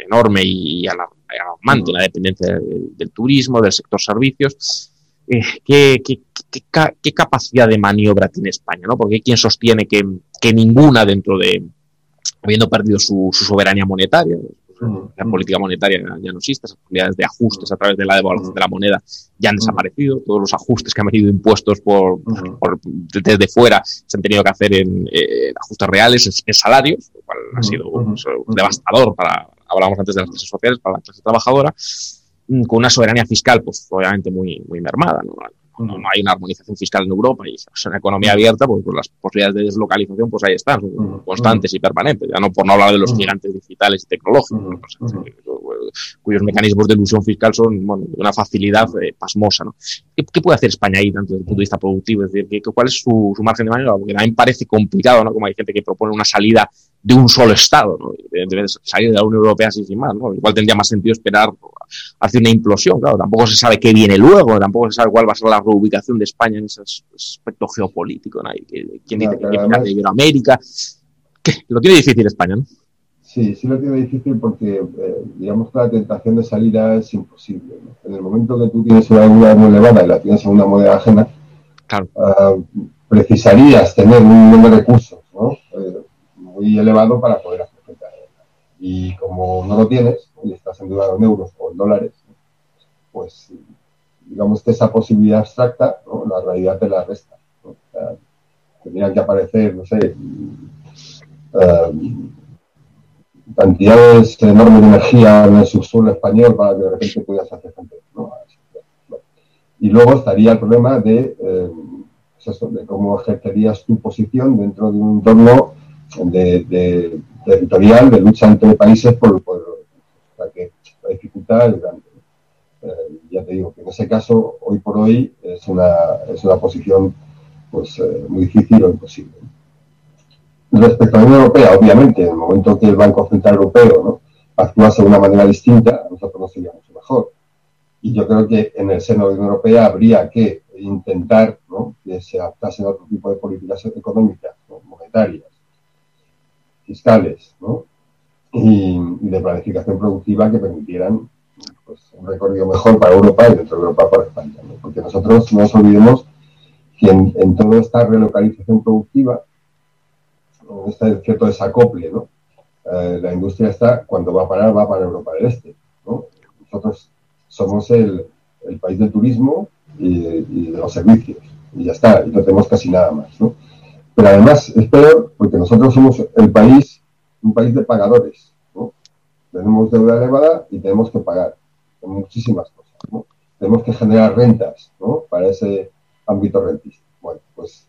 enorme y alarmante, la dependencia del turismo, del sector servicios eh, ¿qué, qué, capacidad de maniobra tiene España? ¿no? Porque hay quien sostiene que, ninguna dentro de, habiendo perdido su, soberanía monetaria, la política monetaria ya no existe, esas posibilidades de ajustes a través de la devaluación de la moneda ya han desaparecido, todos los ajustes que han venido impuestos por, desde fuera se han tenido que hacer en ajustes reales, en, salarios, lo cual ha sido devastador para, hablábamos antes de las clases sociales, para la clase trabajadora, Mm, con una soberanía fiscal, pues obviamente muy, muy mermada. ¿no? No, hay una armonización fiscal en Europa y es una economía abierta, pues, pues, las posibilidades de deslocalización pues ahí están, son constantes y permanentes, ya no por no hablar de los gigantes digitales y tecnológicos, pues, cuyos mecanismos de ilusión fiscal son bueno, de una facilidad eh, pasmosa. ¿no? ¿Qué, puede hacer España ahí, tanto desde el punto de vista productivo? Es decir, ¿cuál es su, su margen de maniobra? Porque me parece complicado, ¿no? como hay gente que propone una salida de un solo Estado, ¿no? Salir de la Unión Europea así sin más, ¿no? Igual tendría más sentido esperar hacia una implosión, claro, tampoco se sabe qué viene luego, tampoco se sabe cuál va a ser la reubicación de España en ese aspecto geopolítico, ¿no? ¿Quién dice que viene de Iberoamérica? ¿Qué? Lo tiene difícil España, ¿no? Sí, sí lo tiene difícil porque, eh, digamos que la tentación de salida es imposible. En el momento que tú tienes una deuda muy elevada y la tienes en una moneda ajena, claro. Ah, precisarías tener un número de recursos, ¿no? Eh, muy elevado para poder hacer frente a ella. Y como no lo tienes, y estás endeudado en euros o en dólares, pues digamos que esa posibilidad abstracta, la realidad te la resta. tendrían que aparecer, no sé, eh, cantidades enormes de energía en el subsuelo español para que de repente pudieras hacer frente. Y luego estaría el problema de, eh, pues de cómo ejercerías tu posición dentro de un entorno de, territorial de lucha entre países por. O sea que la dificultad es grande. Eh, ya te digo que en ese caso, hoy por hoy, es una, es una posición pues, eh, muy difícil o imposible. Respecto a la Unión Europea, obviamente, en el momento que el Banco Central Europeo ¿no? actuase de una manera distinta, nosotros nos sería mucho mejor. Y yo creo que en el seno de la Unión Europea habría que intentar ¿no? que se adaptasen a otro tipo de políticas económicas, monetarias, fiscales ¿no? y, de planificación productiva que permitieran pues, un recorrido mejor para Europa y dentro de Europa para España. Porque nosotros no nos olvidemos que en, toda esta relocalización productiva, en este cierto desacople, ¿no? Eh, la industria está, cuando va a parar, va para Europa del Este. ¿no? Nosotros somos el, el país del turismo y, y, de los servicios. Y ya está, y no tenemos casi nada más. ¿no? Pero además es peor porque nosotros somos el país, un país de pagadores. ¿no? Tenemos deuda elevada y tenemos que pagar muchísimas cosas. ¿no? Tenemos que generar rentas ¿no? para ese ámbito rentista. Bueno, pues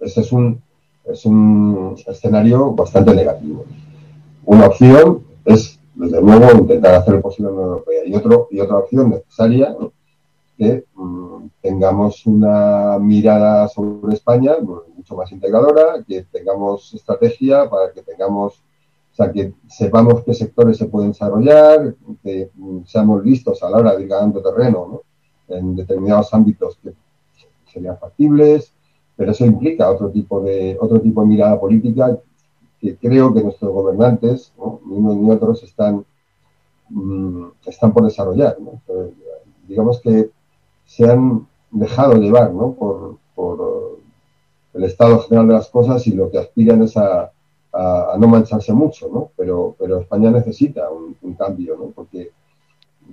ese es un, es un escenario bastante negativo. Una opción es, desde luego, intentar hacer lo posible en la Unión Europea. Y, otro, y otra opción necesaria, que mm, tengamos una mirada sobre España mucho más integradora, que tengamos estrategia para que tengamos, o sea, que sepamos qué sectores se pueden desarrollar, que mm, seamos listos a la hora de ir ganando terreno en determinados ámbitos que serían factibles, pero eso implica otro tipo de, otro tipo de mirada política que creo que nuestros gobernantes, ni unos ni otros, están, mm, están por desarrollar. digamos que se han dejado llevar ¿no? por, por, el estado general de las cosas y lo que aspiran es a, a, no mancharse mucho, ¿no? Pero, pero España necesita un, cambio, ¿no? Porque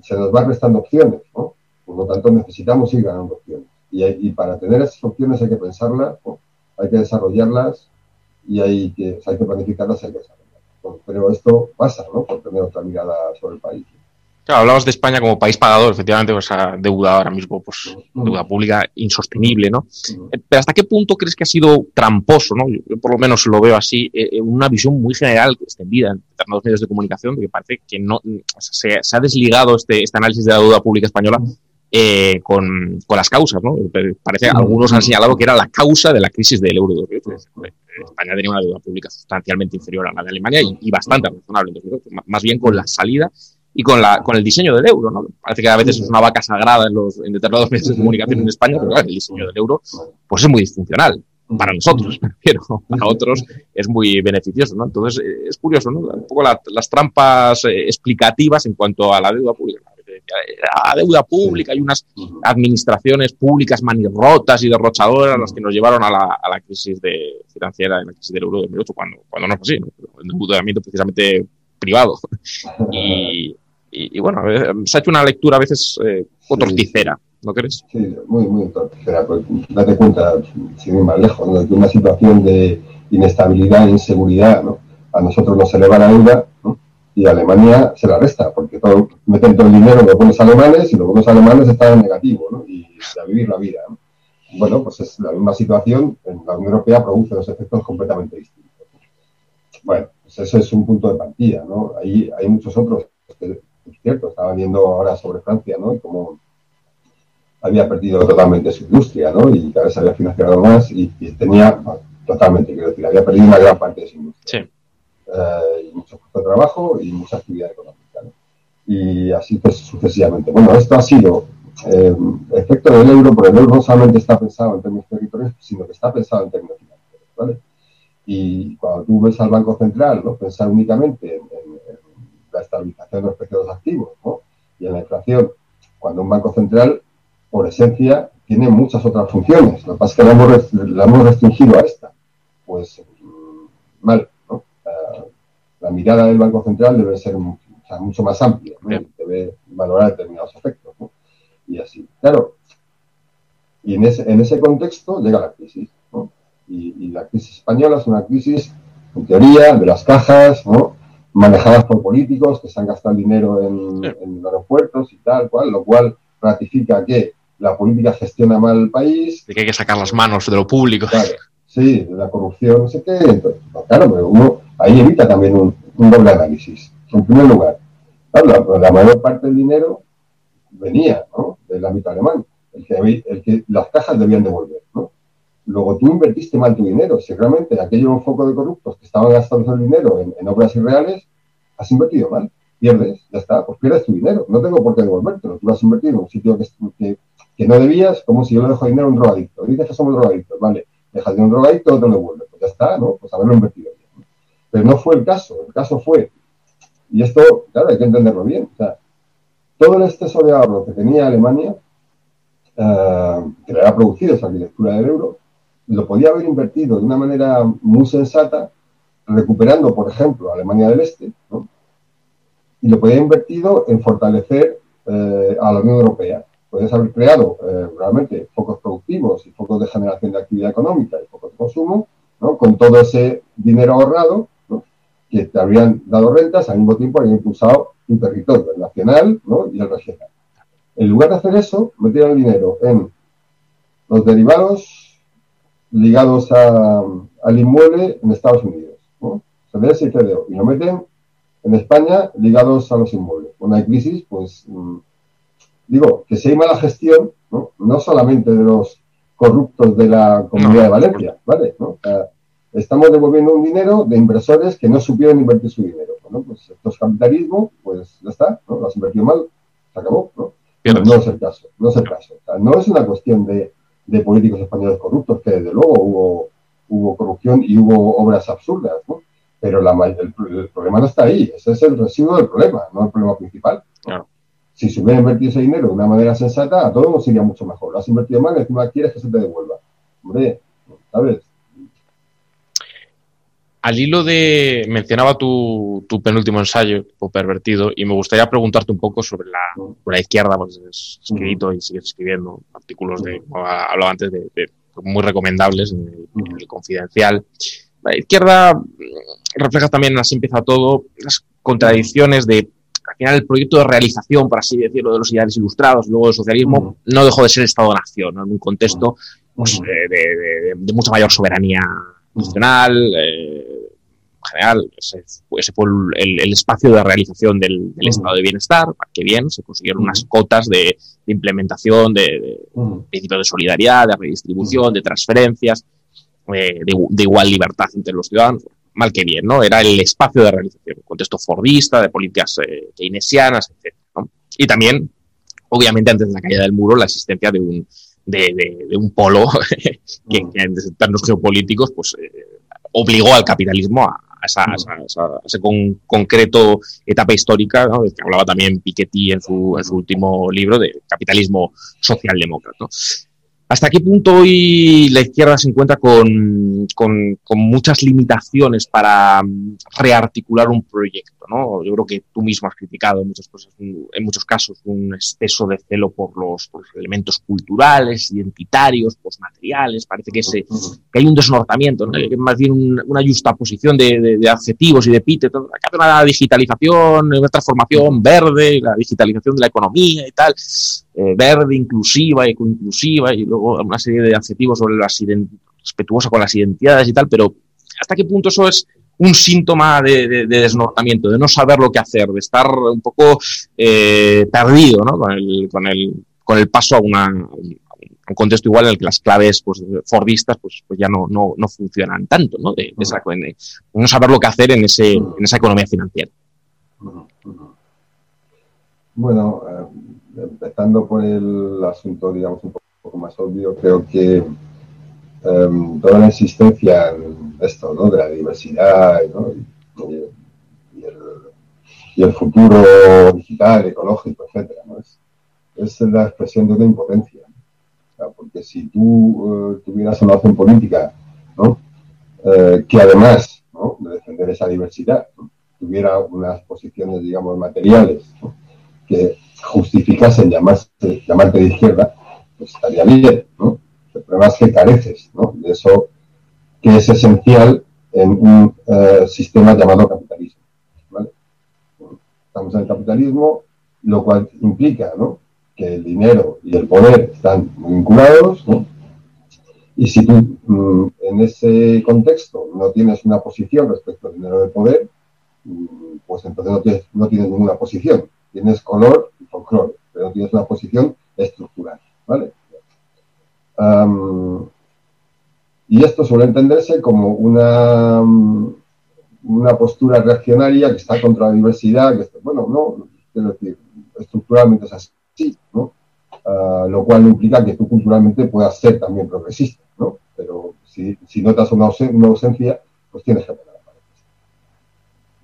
se nos van restando opciones, ¿no? Por lo tanto, necesitamos ir ganando opciones. Y, y para tener esas opciones hay que pensarlas, hay que desarrollarlas y hay que, hay que planificarlas hay que desarrollarlas. pero esto pasa, ¿no? Por tener otra mirada sobre el país. Claro, hablamos de España como país pagador, efectivamente, pues esa deuda ahora mismo, pues deuda pública insostenible, ¿no? Eh, pero ¿hasta qué punto crees que ha sido tramposo, ¿no? Yo, por lo menos lo veo así, eh, una visión muy general, extendida en determinados medios de comunicación, de que parece que no se, ha desligado este, este análisis de la deuda pública española eh, con, con, las causas, ¿no? Parece que algunos han señalado que era la causa de la crisis del euro. España tenía una deuda pública sustancialmente inferior a la de Alemania y, y bastante razonable. más bien con la salida y con, la, con el diseño del euro. ¿no? Parece que a veces es una vaca sagrada en, los, en determinados medios de comunicación en España, pero el diseño del euro pues es muy disfuncional. Para nosotros, pero para otros es muy beneficioso. ¿no? Entonces, eh, es curioso, ¿no? Un poco las trampas eh, explicativas en cuanto a la deuda pública. La deuda pública hay unas administraciones públicas manirrotas y derrochadoras las que nos llevaron a la, a la crisis de, financiera, en la crisis del euro de 2008, cuando, cuando no fue así. ¿no? El endeudamiento precisamente privado. Y, y, bueno, se ha hecho una lectura a veces eh, torticera, ¿no crees? Sí, muy, muy torticera. Pues, date cuenta, sin ir más lejos, ¿no? de una situación de inestabilidad e inseguridad, ¿no? a nosotros nos eleva la deuda y a Alemania se la resta, porque todo, meten todo el dinero en los bonos alemanes y los bonos alemanes están en negativo, ¿no? y a vivir la vida. Bueno, pues es la misma situación, en la Unión Europea produce dos efectos completamente distintos. Bueno, pues ese es un punto de partida, ¿no? Ahí hay muchos otros que es cierto, estaba viendo ahora sobre Francia, ¿no? Y cómo había perdido totalmente su industria, ¿no? Y cada vez había financiado más y, tenía, totalmente, quiero decir, había perdido una gran parte de su industria. Sí. Eh, y mucho puesto de trabajo y mucha actividad económica, ¿no? Y así pues, sucesivamente. Bueno, esto ha sido eh, efecto del euro, porque el euro no solamente está pensado en términos territoriales, sino que está pensado en términos financieros, ¿vale? Y cuando tú ves al Banco Central, ¿no? Pensar únicamente en la estabilización de los precios activos y en la inflación, cuando un banco central, por esencia, tiene muchas otras funciones. Lo que pasa es que la hemos, restringido a esta. Pues mm, mal. ¿no? La, mirada del Banco Central debe ser mucho más amplia, debe valorar determinados efectos. Y así. Claro, y en ese, en ese contexto llega la crisis. Y, y, la crisis española es una crisis, en teoría, de las cajas, ¿no? Manejadas por políticos que se han gastado dinero en, aeropuertos y tal cual, lo cual ratifica que la política gestiona mal el país. De que hay que sacar las manos de lo público. sí, de la corrupción, no sé qué. Entonces, pues claro, pero uno ahí evita también un, doble análisis. En primer lugar, la, mayor parte del dinero venía del ámbito alemán, el que, el que las cajas debían devolver. ¿no? Luego tú invertiste mal tu dinero. Si realmente aquello era de corruptos que estaban gastando el dinero en, obras irreales, has invertido mal. Pierdes, ya está, pues pierdes tu dinero. No tengo por qué devolvértelo. Tú lo has invertido en un sitio que, que, no debías, como si yo le dejo dinero a un drogadicto. Dices que somos drogadictos, vale. Dejas de un drogadicto, otro lo devuelve. Pues ya está, ¿no? Pues haberlo invertido bien. Pero no fue el caso. El caso fue, y esto, claro, hay que entenderlo bien. Todo el exceso de ahorro que tenía Alemania, eh, que le ha producido esa arquitectura del euro, lo podía haber invertido de una manera muy sensata, recuperando, por ejemplo, Alemania del Este, y lo podía haber invertido en fortalecer eh, a la Unión Europea. Podías haber creado eh, realmente focos productivos y focos de generación de actividad económica y focos de consumo, con todo ese dinero ahorrado que te habrían dado rentas, al mismo tiempo habrían impulsado un territorio, el nacional y el regional. En lugar de hacer eso, metieron el dinero en los derivados ligados al inmueble en Estados Unidos, ¿no? CDS y CDO, y lo meten en España ligados a los inmuebles. Cuando hay crisis, pues mm, digo, que si hay mala gestión, ¿no? no solamente de los corruptos de la comunidad de Valencia, ¿vale? estamos devolviendo un dinero de inversores que no supieron invertir su dinero. Bueno, pues esto es capitalismo, pues ya está, ¿no? Lo has invertido mal, se acabó, ¿no? No, es el caso, no es el caso. no es una cuestión de de políticos españoles corruptos, que desde luego hubo, hubo corrupción y hubo obras absurdas, ¿no? Pero la, el, problema no está ahí, ese es el residuo del problema, no el problema principal. Si se hubiera invertido ese dinero de una manera sensata, a todos nos iría mucho mejor. Lo has invertido mal encima quieres que se te devuelva. Hombre, ¿sabes? Al hilo de, mencionaba tu, tu penúltimo ensayo, o pervertido, y me gustaría preguntarte un poco sobre la, la izquierda, pues has escrito y sigues escribiendo artículos de, como hablaba antes, de, muy recomendables en el, Confidencial. La izquierda mm, refleja también, así empieza todo, las contradicciones de al final el proyecto de realización, por así decirlo, de los ideales ilustrados, luego del socialismo, no dejó de ser Estado-nación, en un contexto pues, de, de, mucha mayor soberanía nacional, eh, general, ese, fue el, espacio de realización del, estado de bienestar, que bien, se consiguieron unas cotas de, implementación de, principios de solidaridad, de redistribución, de transferencias, eh, de, igual libertad entre los ciudadanos, mal que bien, ¿no? Era el espacio de realización, contexto fordista, de políticas eh, keynesianas, etc. Y también, obviamente, antes de la caída del muro, la existencia de un, de, un polo que, en términos geopolíticos pues, eh, obligó al capitalismo a, esa, esa, concreto etapa histórica, ¿no? que hablaba también Piketty en su, en su último libro de capitalismo socialdemócrata. ¿Hasta qué punto hoy la izquierda se encuentra con, con, muchas limitaciones para mm, rearticular un proyecto? ¿No? Yo creo que tú mismo has criticado en muchas, cosas, en muchos casos un exceso de celo por los, elementos culturales, identitarios, postmateriales. Parece que, se, que hay un desnortamiento, ¿no? más bien una justaposición de, de, adjetivos y de epítetos. Acá hay una digitalización, una transformación verde, la digitalización de la economía y tal. Eh, verde, inclusiva, ecoinclusiva y luego una serie de adjetivos sobre las respetuosa con las identidades y tal, pero ¿hasta qué punto eso es un síntoma de, desnortamiento, de no saber lo que hacer, de estar un poco eh, perdido ¿no? con, el, con, el, con el paso a, una, un contexto igual en el que las claves pues, fordistas pues, pues ya no, no, no funcionan tanto, ¿no? De, de, no saber lo que hacer en, ese, en esa economía financiera. Bueno, eh, empezando por el asunto, digamos, un poco más obvio, creo que em, toda la existencia esto, ¿no? de la diversidad y, el, futuro digital, ecológico, etcétera, ¿no? es, la expresión de una impotencia. porque si tú eh, tuvieras una opción política ¿no? Eh, que además de defender esa diversidad tuviera unas posiciones, digamos, materiales que justificasen llamarse, llamarte de izquierda, pues estaría bien, ¿no? El problema es que careces, ¿no? De eso que es esencial en un eh, sistema llamado capitalismo, estamos en el capitalismo, lo cual implica ¿no? que el dinero y el poder están vinculados, ¿no? y si tú mm, en ese contexto no tienes una posición respecto al dinero del poder, mm, pues entonces no tienes, no tienes ninguna posición. Tienes color y folclore, pero no tienes una posición estructural. ¿vale? Y esto suele entenderse como una, una postura reaccionaria que está contra la diversidad, que bueno, no, quiero decir, estructuralmente es así, ¿no? Ah, lo cual no implica que tú culturalmente puedas ser también progresista, ¿no? Pero si, si notas una, ausencia, pues tienes que parar.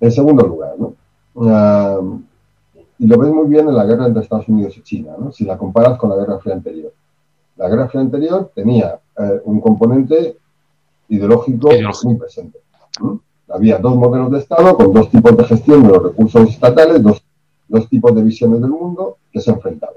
En segundo lugar, ¿no? y lo ves muy bien en la guerra entre Estados Unidos y China, ¿no? Si la comparas con la Guerra Fría anterior. La Guerra Fría anterior tenía eh, un componente ideológico muy presente. Había dos modelos de Estado con dos tipos de gestión de los recursos estatales, dos, dos tipos de visiones del mundo que se enfrentaban.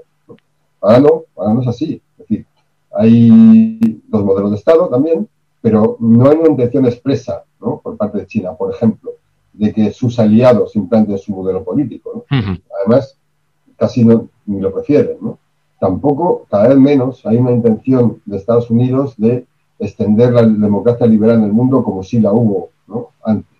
Ahora no, ahora no es así. Es decir, hay dos modelos de Estado también, pero no hay una intención expresa ¿no? por parte de China, por ejemplo, de que sus aliados implanten su modelo político. Además, casi no, ni lo prefieren. ¿no? Tampoco, cada vez menos, hay una intención de Estados Unidos de extender la democracia liberal en el mundo como si la hubo ¿no? antes.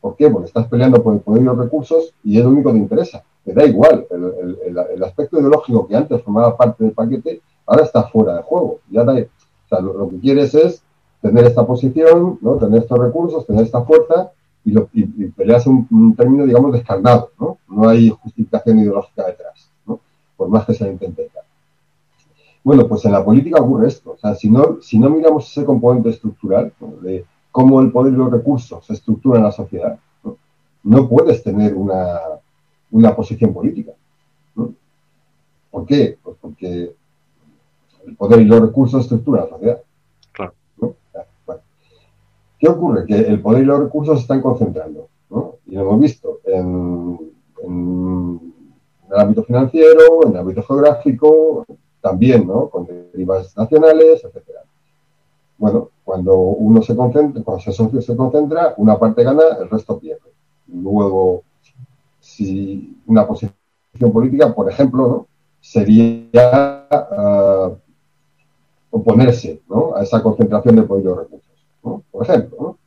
¿Por qué? Porque estás peleando por el poder y los recursos y es lo único que te interesa. Te da igual. El, aspecto ideológico que antes formaba parte del paquete ahora está fuera de juego. Ya sea, lo, que quieres es tener esta posición, tener estos recursos, tener esta fuerza y, lo, y, peleas un, término, digamos, descarnado. ¿no? no hay justificación ideológica detrás, ¿no? por más que se la intente Bueno, pues en la política ocurre esto. O sea, si no, si no miramos ese componente estructural de cómo el poder y los recursos se estructuran en la sociedad, no, puedes tener una, una posición política. ¿Por qué? Pues porque el poder y los recursos estructuran la sociedad. Claro. ¿Qué ocurre? Que el poder y los recursos se están concentrando. Y lo hemos visto en, el ámbito financiero, en el ámbito geográfico, también, ¿no? Con derivas nacionales, etcétera. Bueno, cuando uno se concentra, cuando se, se concentra, una parte gana, el resto pierde. Luego, si una posición política, por ejemplo, ¿no? sería uh, oponerse ¿no? a esa concentración de poder recursos, ¿no? por ejemplo. ¿no?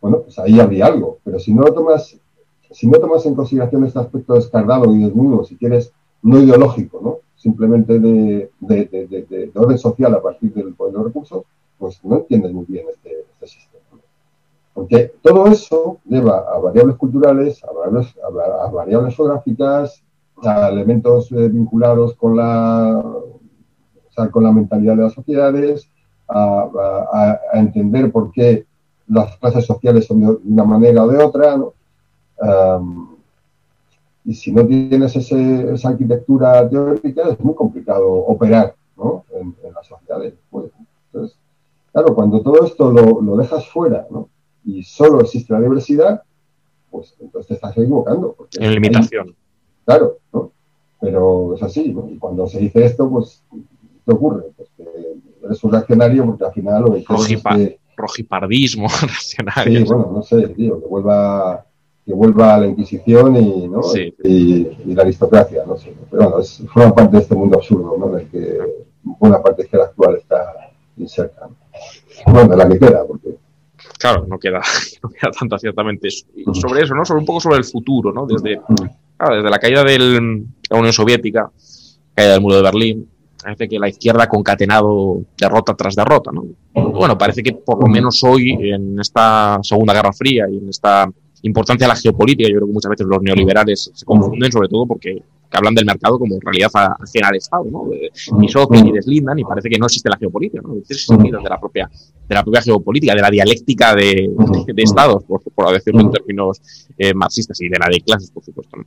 Bueno, pues ahí habría algo, pero si no tomas, si no tomas en consideración este aspecto descargado y desnudo, si quieres, no ideológico, ¿no? Simplemente de, de, de, de orden social a partir del poder y los recursos, pues no entiendes muy bien este, este sistema. Porque todo eso lleva a variables culturales, a variables, a, variables geográficas, a elementos eh, vinculados con la, con la mentalidad de las sociedades, a, entender por qué las clases sociales son de una manera o de otra. Y si no tienes ese, esa arquitectura teórica, es muy complicado operar ¿no? en, las sociedades. entonces, Claro, cuando todo esto lo, dejas fuera, ¿no? Y solo existe la diversidad, pues entonces te estás equivocando. en limitación. claro, ¿no? Pero es así, ¿no? Y cuando se dice esto, pues, ¿qué ocurre? Pues que eres un reaccionario porque al final lo que es Rojipardismo reaccionario. Sí, bueno, no sé, tío, que vuelva que vuelva a la Inquisición y, ¿no? y, la aristocracia, no sé. Pero bueno, es, forma parte de este mundo absurdo, ¿no? En el que buena parte de la actual está inserta. Bueno, la que queda, porque... Claro, no queda, no queda tanta ciertamente. sobre eso, ¿no? Sobre un poco sobre el futuro, ¿no? Desde, desde la caída de la Unión Soviética, caída del muro de Berlín, parece que la izquierda ha concatenado derrota tras derrota, ¿no? Bueno, parece que por lo menos hoy, en esta Segunda Guerra Fría y en esta importancia de la geopolítica, yo creo que muchas veces los neoliberales se confunden, sobre todo porque que hablan del mercado como realidad ajena al Estado, ¿no? Ni socio ni deslindan y parece que no existe la geopolítica, ¿no? Existe de la propia, de la propia geopolítica, de la dialéctica de, de, Estados, por, por, decirlo en términos eh, marxistas y de la de clases, por supuesto, ¿no?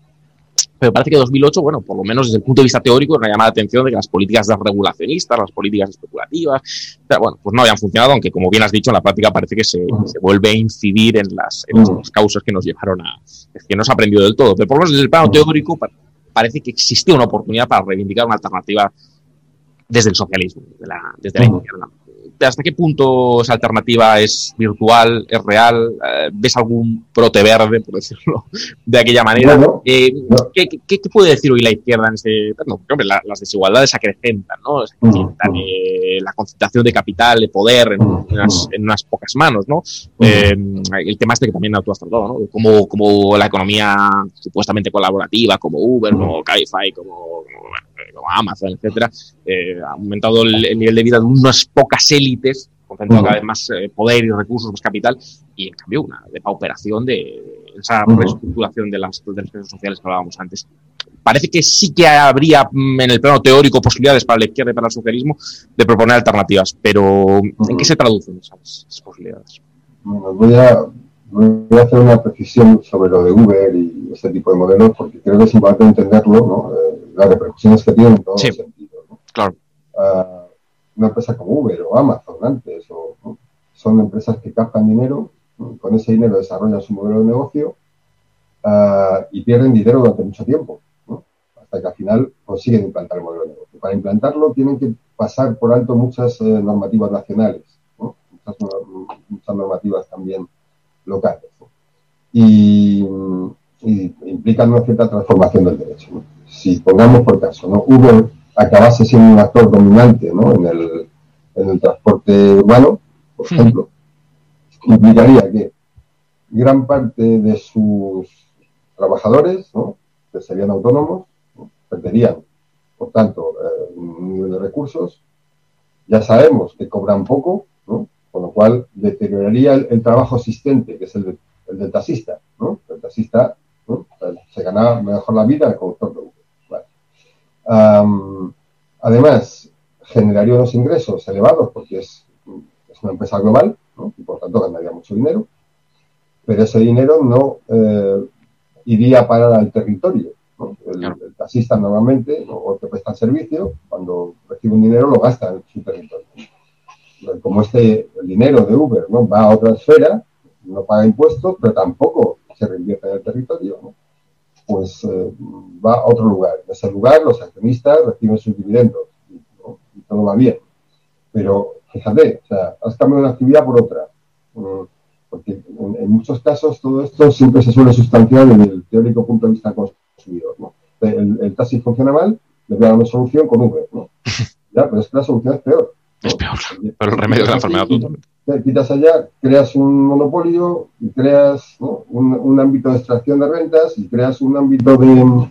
Pero parece que 2008, bueno, por lo menos desde el punto de vista teórico, nos ha llamado la atención de que las políticas desregulacionistas, las políticas especulativas, bueno, pues no habían funcionado, aunque como bien has dicho, en la práctica parece que se, se vuelve a incidir en las, en las causas que nos llevaron a... Es que no se ha aprendido del todo, pero por lo menos desde el plano teórico parece que existe una oportunidad para reivindicar una alternativa desde el socialismo, desde la, desde la izquierda. Hasta qué punto esa alternativa es virtual, es real? Eh, ¿Ves algún brote verde, por decirlo de aquella manera? Eh, ¿qué, puede decir hoy la izquierda en ese... hombre, las desigualdades acrecentan, ¿no? la concentración de capital, de poder en, unas, pocas manos, ¿no? el tema este que también tú has tratado, ¿no? Como, como la economía supuestamente colaborativa, como Uber, como Cabify, como como Amazon, etcétera, eh, ha aumentado el, nivel de vida de unas pocas élites, concentrando cada vez más eh, poder y recursos, más capital, y en cambio una depauperación de esa reestructuración de las, de redes sociales que hablábamos antes. Parece que sí que habría mm, en el plano teórico posibilidades para la izquierda y para el socialismo de proponer alternativas, pero ¿en qué se traducen esas, posibilidades? Bueno, voy a, voy a hacer una precisión sobre lo de Uber y este tipo de modelos, porque creo que es importante entenderlo, ¿no? Eh, las repercusiones que tienen en todos los sentidos. ¿no? Claro. Uh, una empresa como Uber o Amazon antes, o, son empresas que captan dinero, con ese dinero desarrollan su modelo de negocio uh, y pierden dinero durante mucho tiempo, hasta que al final consiguen implantar el modelo de negocio. Para implantarlo tienen que pasar por alto muchas eh, normativas nacionales, muchas, muchas normativas también locales. Y, y, implican una cierta transformación del derecho. Si pongamos por caso, ¿no? Uber acabase siendo un actor dominante ¿no? en, el, en el transporte urbano, por ejemplo, implicaría que gran parte de sus trabajadores, ¿no? que serían autónomos, perderían, por tanto, eh, un nivel de recursos. Ya sabemos que cobran poco, ¿no? con lo cual deterioraría el, trabajo existente, que es el, del taxista. ¿no? El taxista se ganaba mejor la vida el conductor de Además, generaría unos ingresos elevados porque es, una empresa global y por tanto ganaría mucho dinero, pero ese dinero no eh, iría a parar al territorio. El, taxista normalmente, o el que presta el servicio, cuando recibe un dinero lo gasta en su territorio. Como este el dinero de Uber ¿no? va a otra esfera, no paga impuestos, pero tampoco se reinvierte en el territorio, pues eh, va a otro lugar. En ese lugar los accionistas reciben sus dividendos y, todo va bien. Pero fíjate, o sea, has cambiado una actividad por otra. Mm, porque en, muchos casos todo esto siempre se suele sustanciar desde el teórico punto de vista consumidor. ¿no? El, taxi funciona mal, le voy a dar una solución con Uber. ¿no? Ya, pero es que la solución es peor. Es peor, pero el remedio de la enfermedad totalmente. Te quitas allá, creas un monopolio y creas un, ámbito de extracción de rentas y creas un ámbito de,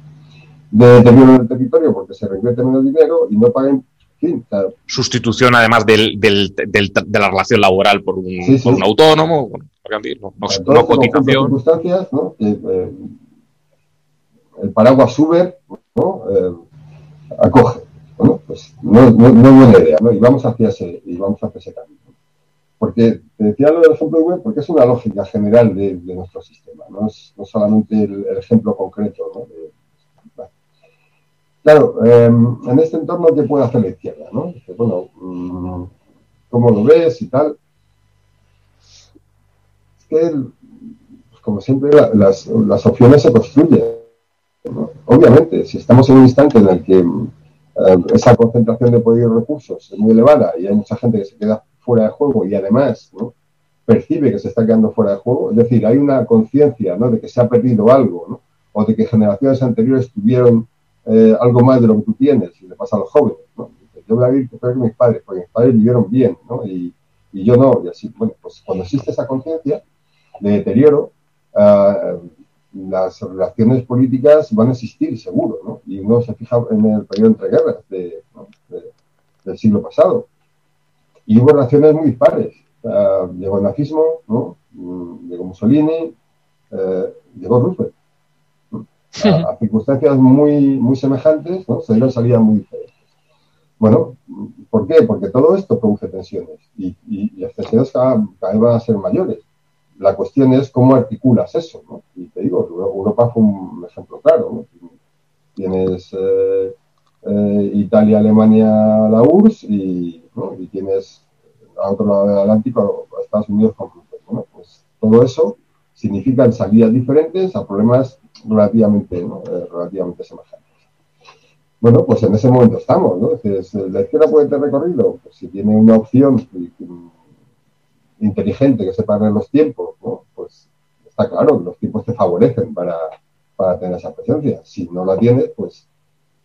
de deterioro del territorio porque se reinvierte menos dinero y no pagan fin, Sustitución además del, del, de la relación laboral por un, Por un autónomo, no, no, cotización. circunstancias, ¿no? Eh, el paraguas Uber ¿no? Eh, acoge bueno, pues no, no, no, es buena idea, ¿no? Y vamos hacia ese, y vamos hacia ese camino. Porque te decía lo del ejemplo web porque es una lógica general de, nuestro sistema, no es no solamente el, ejemplo concreto. ¿no? Claro, em, en este entorno, ¿qué puede hacer la izquierda? ¿no? Bueno, mm, ¿cómo lo ves y tal? Es que, pues como siempre, las, las, opciones se construyen. Obviamente, si estamos en un instante en el que eh, esa concentración de poder y recursos es muy elevada y hay mucha gente que se queda fuera de juego y además percibe que se está quedando fuera de juego, es decir, hay una conciencia ¿no? de que se ha perdido algo o de que generaciones anteriores tuvieron eh, algo más de lo que tú tienes y le pasa a los jóvenes. Yo voy a vivir que mis padres, porque mis padres vivieron bien y, y, yo no, y así, bueno, pues cuando existe esa conciencia de deterioro, uh, las relaciones políticas van a existir, seguro, ¿no? Y uno se fija en el periodo entre guerras de, del siglo pasado. Y hubo relaciones muy dispares. llegó el nazismo, ¿no? Mm, llegó Mussolini, eh, llegó Roosevelt. A, circunstancias muy, muy semejantes, ¿no? Se dieron salidas muy diferentes. Bueno, ¿por qué? Porque todo esto produce tensiones y, y, las tensiones cada vez van a ser mayores la cuestión es cómo articulas eso, ¿no? Y te digo, Europa fue un ejemplo claro, ¿no? Tienes eh, eh, Italia, Alemania, la URSS y, tienes a otro lado del Atlántico a Estados Unidos con ¿no? Pues todo eso significa salidas diferentes a problemas relativamente, eh, relativamente semejantes. bueno, pues en ese momento estamos, ¿no? Es ¿La izquierda puede tener recorrido? Pues si tiene una opción inteligente que sepa ver los tiempos, ¿no? Pues está claro, los tiempos te favorecen para, tener esa presencia. Si no la tienes, pues,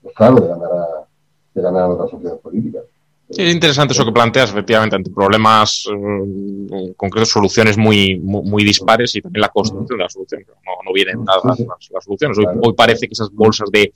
pues claro, te ganará, te ganarán otras opciones políticas. Es interesante eso que planteas, efectivamente, ante problemas eh, concretos, soluciones muy, muy, dispares y también la construcción de las soluciones. No, no vienen dadas las, soluciones. Hoy, parece que esas bolsas de,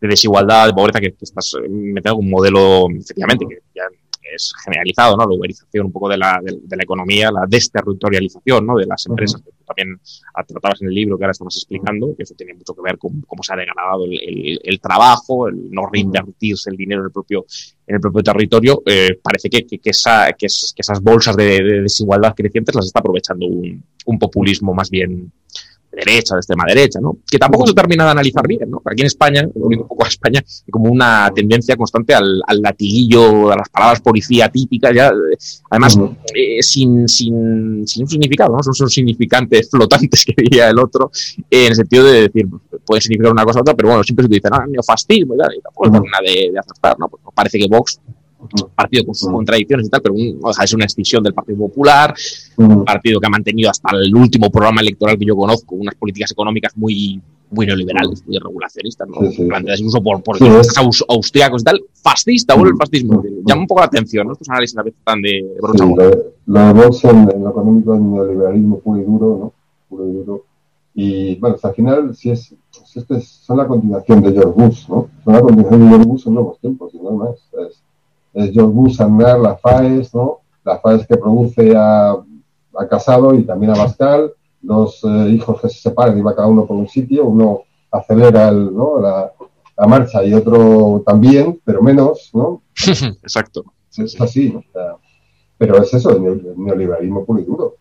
desigualdad, de pobreza, que, estás eh, metiendo un modelo, efectivamente, que ya es generalizado, ¿no? La uberización un poco de la, de, la economía, la desterritorialización, ¿no? De las empresas, que tú también tratabas en el libro que ahora estamos explicando, que eso tiene mucho que ver con cómo se ha degradado el, el, trabajo, el no reinvertirse el dinero en el propio, en el propio territorio. Eh, parece que, que, esa, que, esas bolsas de, desigualdad crecientes las está aprovechando un, un populismo más bien derecha, de extrema derecha, ¿no? Que tampoco se termina de analizar bien, ¿no? Aquí en España, un poco a España, hay como una tendencia constante al, al latiguillo, a las palabras policía típicas, ya, además, eh, sin, sin, sin, un significado, ¿no? Son, son significantes flotantes que diría el otro, en el sentido de decir, puede significar una cosa u otra, pero bueno, siempre se utiliza, ¿no? Neofascismo y tal, y tampoco es una de, de acertar, ¿no? Pues parece que Vox partido con sus contradicciones y tal, pero es una extinción del Partido Popular, un partido que ha mantenido hasta el último programa electoral que yo conozco unas políticas económicas muy, muy neoliberales, muy regulacionistas, ¿no? planteadas incluso por, por austriacos y tal, fascista, vuelve el fascismo. Llama un poco la atención, ¿no? Estos análisis a veces están de, brocha. lo, de Vox en, lo económico es neoliberalismo puro y duro, ¿no? Puro y duro. Y bueno, hasta al final, si es, si este es, son la continuación de George Bush, ¿no? Son la continuación de George Bush en nuevos tiempos, y no más. Es, es George Bush, la FAES, ¿no? La FAES que produce a, a Casado y también a Bascal, dos eh, hijos que se separan y va cada uno por un sitio, uno acelera el, ¿no? la, la, marcha y otro también, pero menos, ¿no? Exacto. Es así, ¿no? pero es eso, el neoliberalismo puro y duro.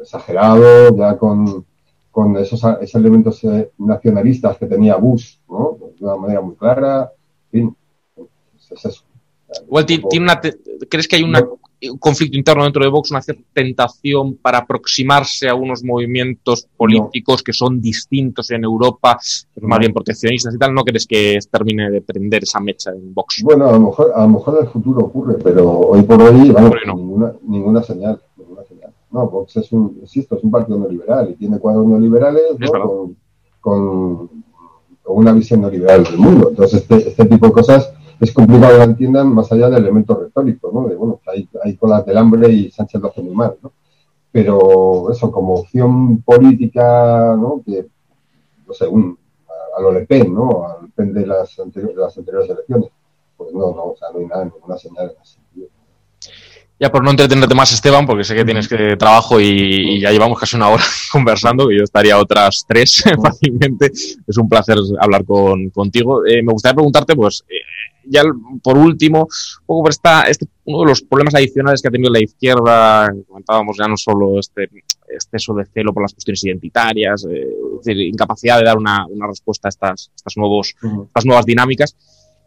exagerado, ya con, con esos, esos elementos eh, nacionalistas que tenía Bush, ¿no? De una manera muy clara, en fin, es eso. Igual tiene una, ¿crees que hay un conflicto interno dentro de Vox, una cierta tentación para aproximarse a unos movimientos políticos que son distintos en Europa, más bien proteccionistas y tal? ¿No crees que termine de prender esa mecha en Vox? Bueno, a lo mejor, a lo mejor en el futuro ocurre, pero hoy por hoy, vamos, ninguna, ninguna señal. No, Vox es un, insisto, es un partido neoliberal y tiene cuadros neoliberales con, con, una visión neoliberal del mundo. Entonces, este, este tipo de cosas es complicado que la entiendan más allá del elemento retórico, ¿no? De, bueno, hay, hay colas del hambre y Sánchez lo hace muy mal, ¿no? Pero eso, como opción política, ¿no? Que, no sé, a, lo Le Pen, ¿no? A Le Pen de las, anteriores, de las anteriores elecciones, pues no, no, o sea, no hay nada, ninguna señal en ese sentido. Ya por no entretenerte más, Esteban, porque sé que tienes que trabajo y, ya llevamos casi una hora conversando, que yo estaría otras tres fácilmente. Es un placer hablar con, contigo. Eh, me gustaría preguntarte, pues, ya por último, un poco por esta, este, uno de los problemas adicionales que ha tenido la izquierda, comentábamos ya no solo este exceso de celo por las cuestiones identitarias, eh, es decir, incapacidad de dar una, una respuesta a estas, estas, nuevos, estas nuevas dinámicas,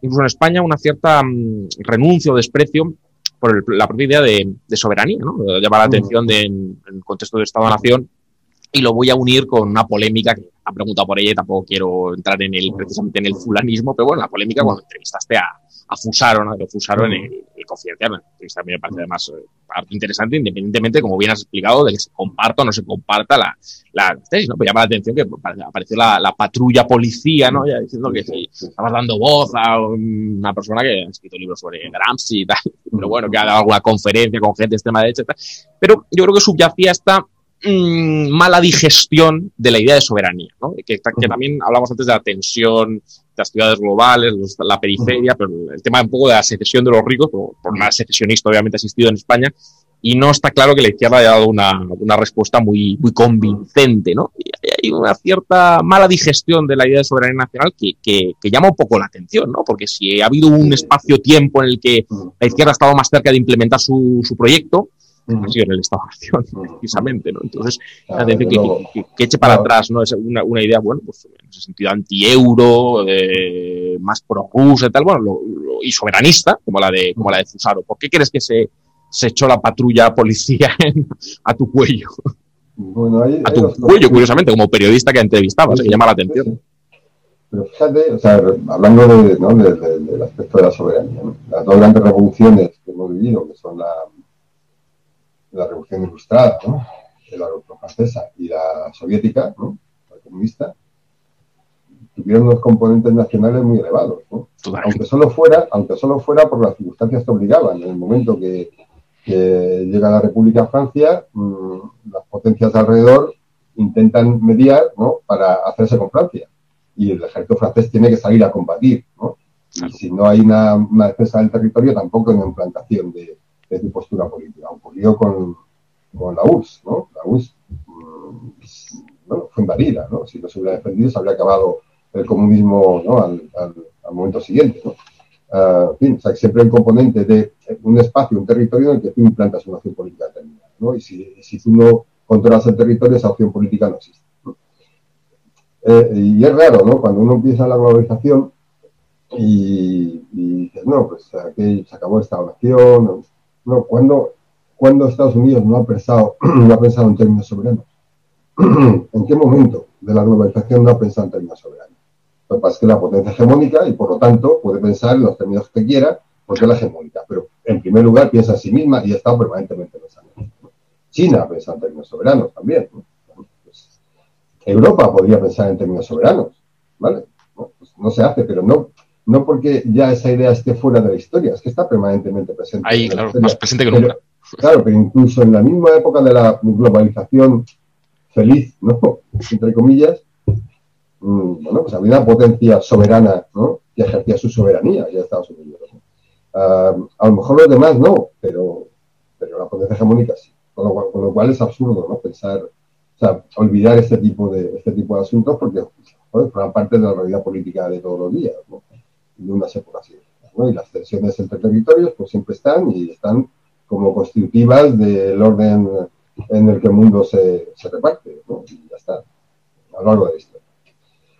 incluso en España una cierta mm, renuncia o desprecio por la propia idea de, de soberanía, ¿no? Llama la atención de, en, en el contexto de Estado-Nación y lo voy a unir con una polémica que ha preguntado por ella y tampoco quiero entrar en el, precisamente en el fulanismo, pero bueno, la polémica cuando entrevistaste a, a Fusaro, ¿no? Fusaro en el, el Confidencial, una entrevista a mí me parece además eh, interesante, independientemente, como bien has explicado, de que se comparta o no se comparta la, la tesis, ¿no? Pues llama la atención que apareció la, la patrulla policía, ¿no? Ya diciendo que si estabas dando voz a una persona que ha escrito libros sobre Gramsci y tal, pero bueno, que ha dado alguna conferencia con gente de extrema derecha y tal. Pero yo creo que subyacía esta mmm, mala digestión de la idea de soberanía, ¿no? que, que, también hablamos antes de la tensión de las ciudades globales, la periferia, pero el tema un poco de la secesión de los ricos, por, por una secesionista obviamente ha existido en España, y no está claro que la izquierda haya dado una, una respuesta muy, muy convincente, ¿no? Y hay una cierta mala digestión de la idea de soberanía nacional que, que, que llama un poco la atención, ¿no? Porque si ha habido un espacio-tiempo en el que la izquierda ha estado más cerca de implementar su, su proyecto, ha sido en el Estado-Nación, precisamente, ¿no? Entonces, que, que, que, eche para atrás, ¿no? Es una, una, idea, bueno, pues en ese sentido anti-euro, eh, más pro-rusa y tal, bueno, lo, lo, y soberanista, como la de, como la de Fusaro. ¿Por qué crees que se, se echó la patrulla policía en, a tu cuello? Bueno, ahí, a tu cuello, curiosamente, como periodista que entrevistabas, que llama la atención. pero fíjate, o sea, hablando de, ¿no? del aspecto de la soberanía, las dos grandes revoluciones que hemos vivido, que son la, la revolución ilustrada, ¿no? la francesa y la soviética, ¿no? la comunista, tuvieron unos componentes nacionales muy elevados, ¿no? aunque solo fuera, aunque solo fuera por las circunstancias que obligaban. En el momento que, llega la República Francia, mm, las potencias alrededor intentan mediar ¿no? para hacerse con Francia. Y el ejército francés tiene que salir a combatir. ¿no? Y si no hay una, defensa del territorio, tampoco hay una implantación de, de su postura política. Ocurrió con, con la URSS. ¿no? La URSS mm, bueno, fue invadida. ¿no? Si no se hubiera defendido, se habría acabado el comunismo ¿no? al, al, momento siguiente. ¿no? Ah, en fin, o sea, siempre hay un componente de un espacio, un territorio en el que tú implantas una acción política determinada. ¿no? Y si, si tú no controlas el territorio, esa opción política no existe. Eh, y es raro, ¿no? Cuando uno empieza la globalización y, y dices, no, pues aquí se acabó esta nación. No, cuando, cuando Estados Unidos no ha pensado, no ha pensado en términos soberanos. ¿En qué momento de la globalización no ha pensado en términos soberanos? Que pasa es que la potencia hegemónica y por lo tanto puede pensar en los términos que quiera porque es la hegemónica. Pero en primer lugar piensa en sí misma y estado permanentemente pensando. China piensa en términos soberanos también. Pues, Europa podría pensar en términos soberanos, ¿vale? Pues no, se hace, pero no, no porque ya esa idea esté fuera de la historia, es que está permanentemente presente. Ahí, claro, más presente que nunca. Claro, pero incluso en la misma época de la globalización feliz, ¿no? Entre comillas, mm, bueno, pues había una potencia soberana, ¿no? Que ejercía su soberanía ya Estados Unidos. Ah, a lo mejor los demás no, pero, pero la potencia hegemónica sí. Con lo, cual, es absurdo ¿no? pensar, o sea, olvidar este tipo de, este tipo de asuntos porque forman parte de la realidad política de todos los días, ¿no? De unas épocas ¿no? Y las tensiones entre territorios pues siempre están y están como constitutivas del orden en el que el mundo se, se reparte, ¿no? Y ya está, a lo largo de la historia.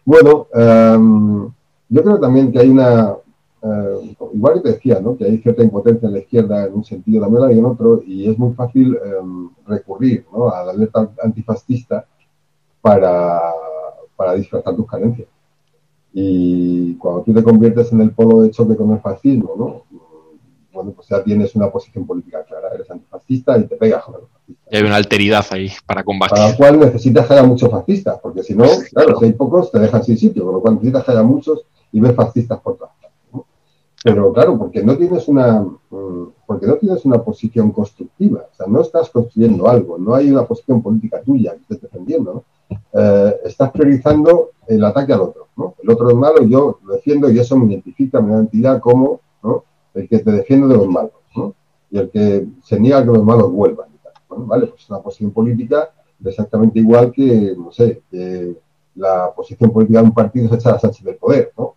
Bueno, um, yo creo también que hay una, eh, igual que te decía, ¿no? que hay cierta impotencia en la izquierda en un sentido, también hay en otro, y es muy fácil em, recurrir ¿no? a la letra antifascista para, para disfrazar tus carencias. Y cuando tú te conviertes en el polo de choque con el fascismo, ¿no? bueno, pues ya tienes una posición política clara, eres antifascista y te pegas con el fascista. Y hay una alteridad ahí para combatir. Para lo cual necesitas que haya muchos fascistas, porque si no, claro, si hay pocos te dejan sin sitio, con lo cual necesitas que haya muchos y ves fascistas por todas pero claro, porque no tienes una mm, porque no tienes una posición constructiva, o sea, no estás construyendo algo, no hay una posición política tuya que estés defendiendo, ¿no? Eh, estás priorizando el ataque al otro, ¿no? El otro es malo, yo lo defiendo y eso me identifica, mi identidad como el que te defiende de los malos. Y el que se niega a que los malos vuelvan. ¿Vale? Pues una posición política exactamente igual que, no sé, que la posición política de un partido es echar a Sánchez del poder, ¿no?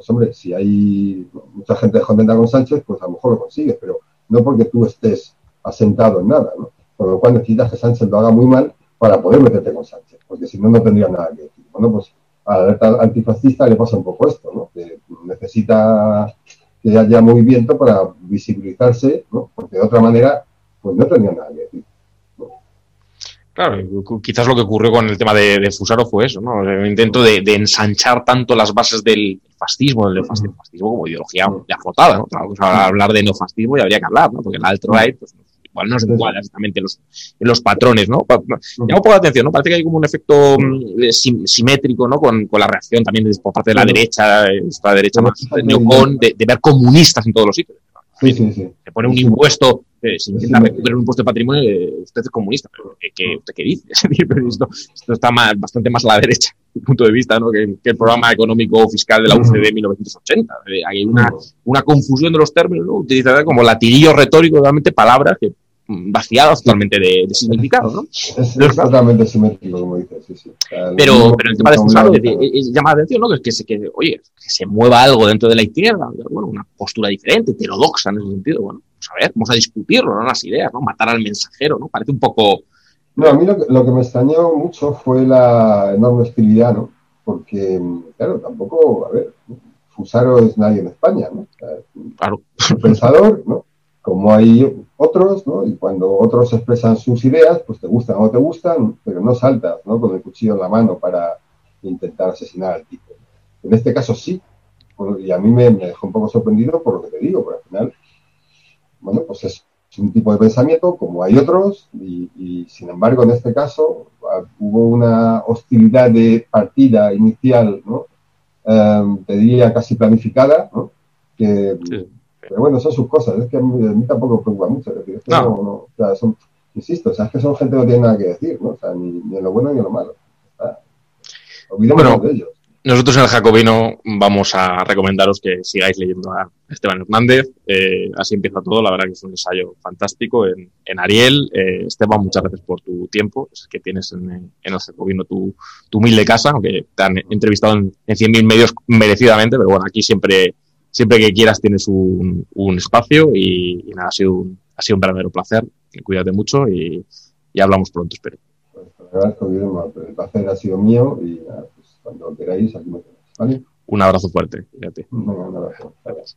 pues hombre, si hay mucha gente descontenta con Sánchez, pues a lo mejor lo consigues, pero no porque tú estés asentado en nada, ¿no? Por lo cual necesitas que Sánchez lo haga muy mal para poder meterte con Sánchez, porque si no, no tendría nada que decir. Bueno, pues a la alerta antifascista le pasa un poco esto, ¿no? Que necesita que haya movimiento para visibilizarse, ¿no? Porque de otra manera, pues no tendría nada que decir. Claro, quizás lo que ocurrió con el tema de, Fusaro fue eso, ¿no? Un intento de, ensanchar tanto las bases del fascismo, del neofascismo, como ideología de afrotada, ¿no? hablar de neofascismo y habría que hablar, ¿no? Porque el alt-right, pues, igual no se encuadra exactamente en los, los patrones, ¿no? Llama un poco la atención, ¿no? Parece que hay como un efecto mm, simétrico, ¿no? Con, la reacción también por parte de la derecha, esta derecha más neocon, de, de ver comunistas en todos los sitios. Sí, sí, sí. Se pone un impuesto, eh, si intenta recuperar un impuesto de patrimonio, eh, usted es comunista. Pero, ¿qué, ¿Usted qué dice? esto, esto, está más, bastante más a la derecha, punto de vista, ¿no? que, el programa económico fiscal de la UCD de 1980. Eh, hay una, una confusión de los términos, ¿no? utilizada como latirillo retórico, realmente palabras que vaciadas totalmente de, significado, ¿no? Es, totalmente simétrico, como dices, sí, sí. pero, pero el tema de Fusaro llama la atención, ¿no? Que, que, se, que, oye, que se mueva algo dentro de la izquierda, bueno, una postura diferente, heterodoxa en ese sentido, bueno, pues a ver, vamos a discutirlo, ¿no? Las ideas, ¿no? Matar al mensajero, ¿no? Parece un poco... No, a mí lo que, lo que me extrañó mucho fue la enorme hostilidad, ¿no? Porque, claro, tampoco, a ver, Fusaro es nadie en España, ¿no? Claro. Un pensador, ¿no? como hay otros, ¿no? Y cuando otros expresan sus ideas, pues te gustan o no te gustan, pero no saltas, ¿no? Con el cuchillo en la mano para intentar asesinar al tipo. En este caso sí, y a mí me, dejó un poco sorprendido por lo que te digo, porque al final, bueno, pues es un tipo de pensamiento como hay otros, y, sin embargo en este caso ah, hubo una hostilidad de partida inicial, ¿no? Em, te diría casi planificada, ¿no? Que, Pero bueno, son sus cosas, es que a mí, tampoco me preocupa mucho. no. insisto, o sea, es que son gente que no tiene nada que decir, ¿no? O sea, ni, ni en lo bueno ni en lo malo. olvidémonos de ellos. Nosotros en el Jacobino vamos a recomendaros que sigáis leyendo a Esteban Hernández. Eh, así empieza todo. La verdad que es un ensayo fantástico en, Ariel. Eh, Esteban, muchas gracias por tu tiempo es que tienes en, el Jacobino tu, tu, humilde casa, aunque te han entrevistado en, en 100.000 medios merecidamente, pero bueno, aquí siempre, siempre que quieras tienes un, espacio y, nada, ha sido un, ha sido un verdadero placer. Cuídate mucho y, hablamos pronto, espero. Pues, El placer ha sido mío y cuando queráis, aquí me tenéis. ¿vale? Un abrazo fuerte. Fíjate. Un abrazo. Gracias.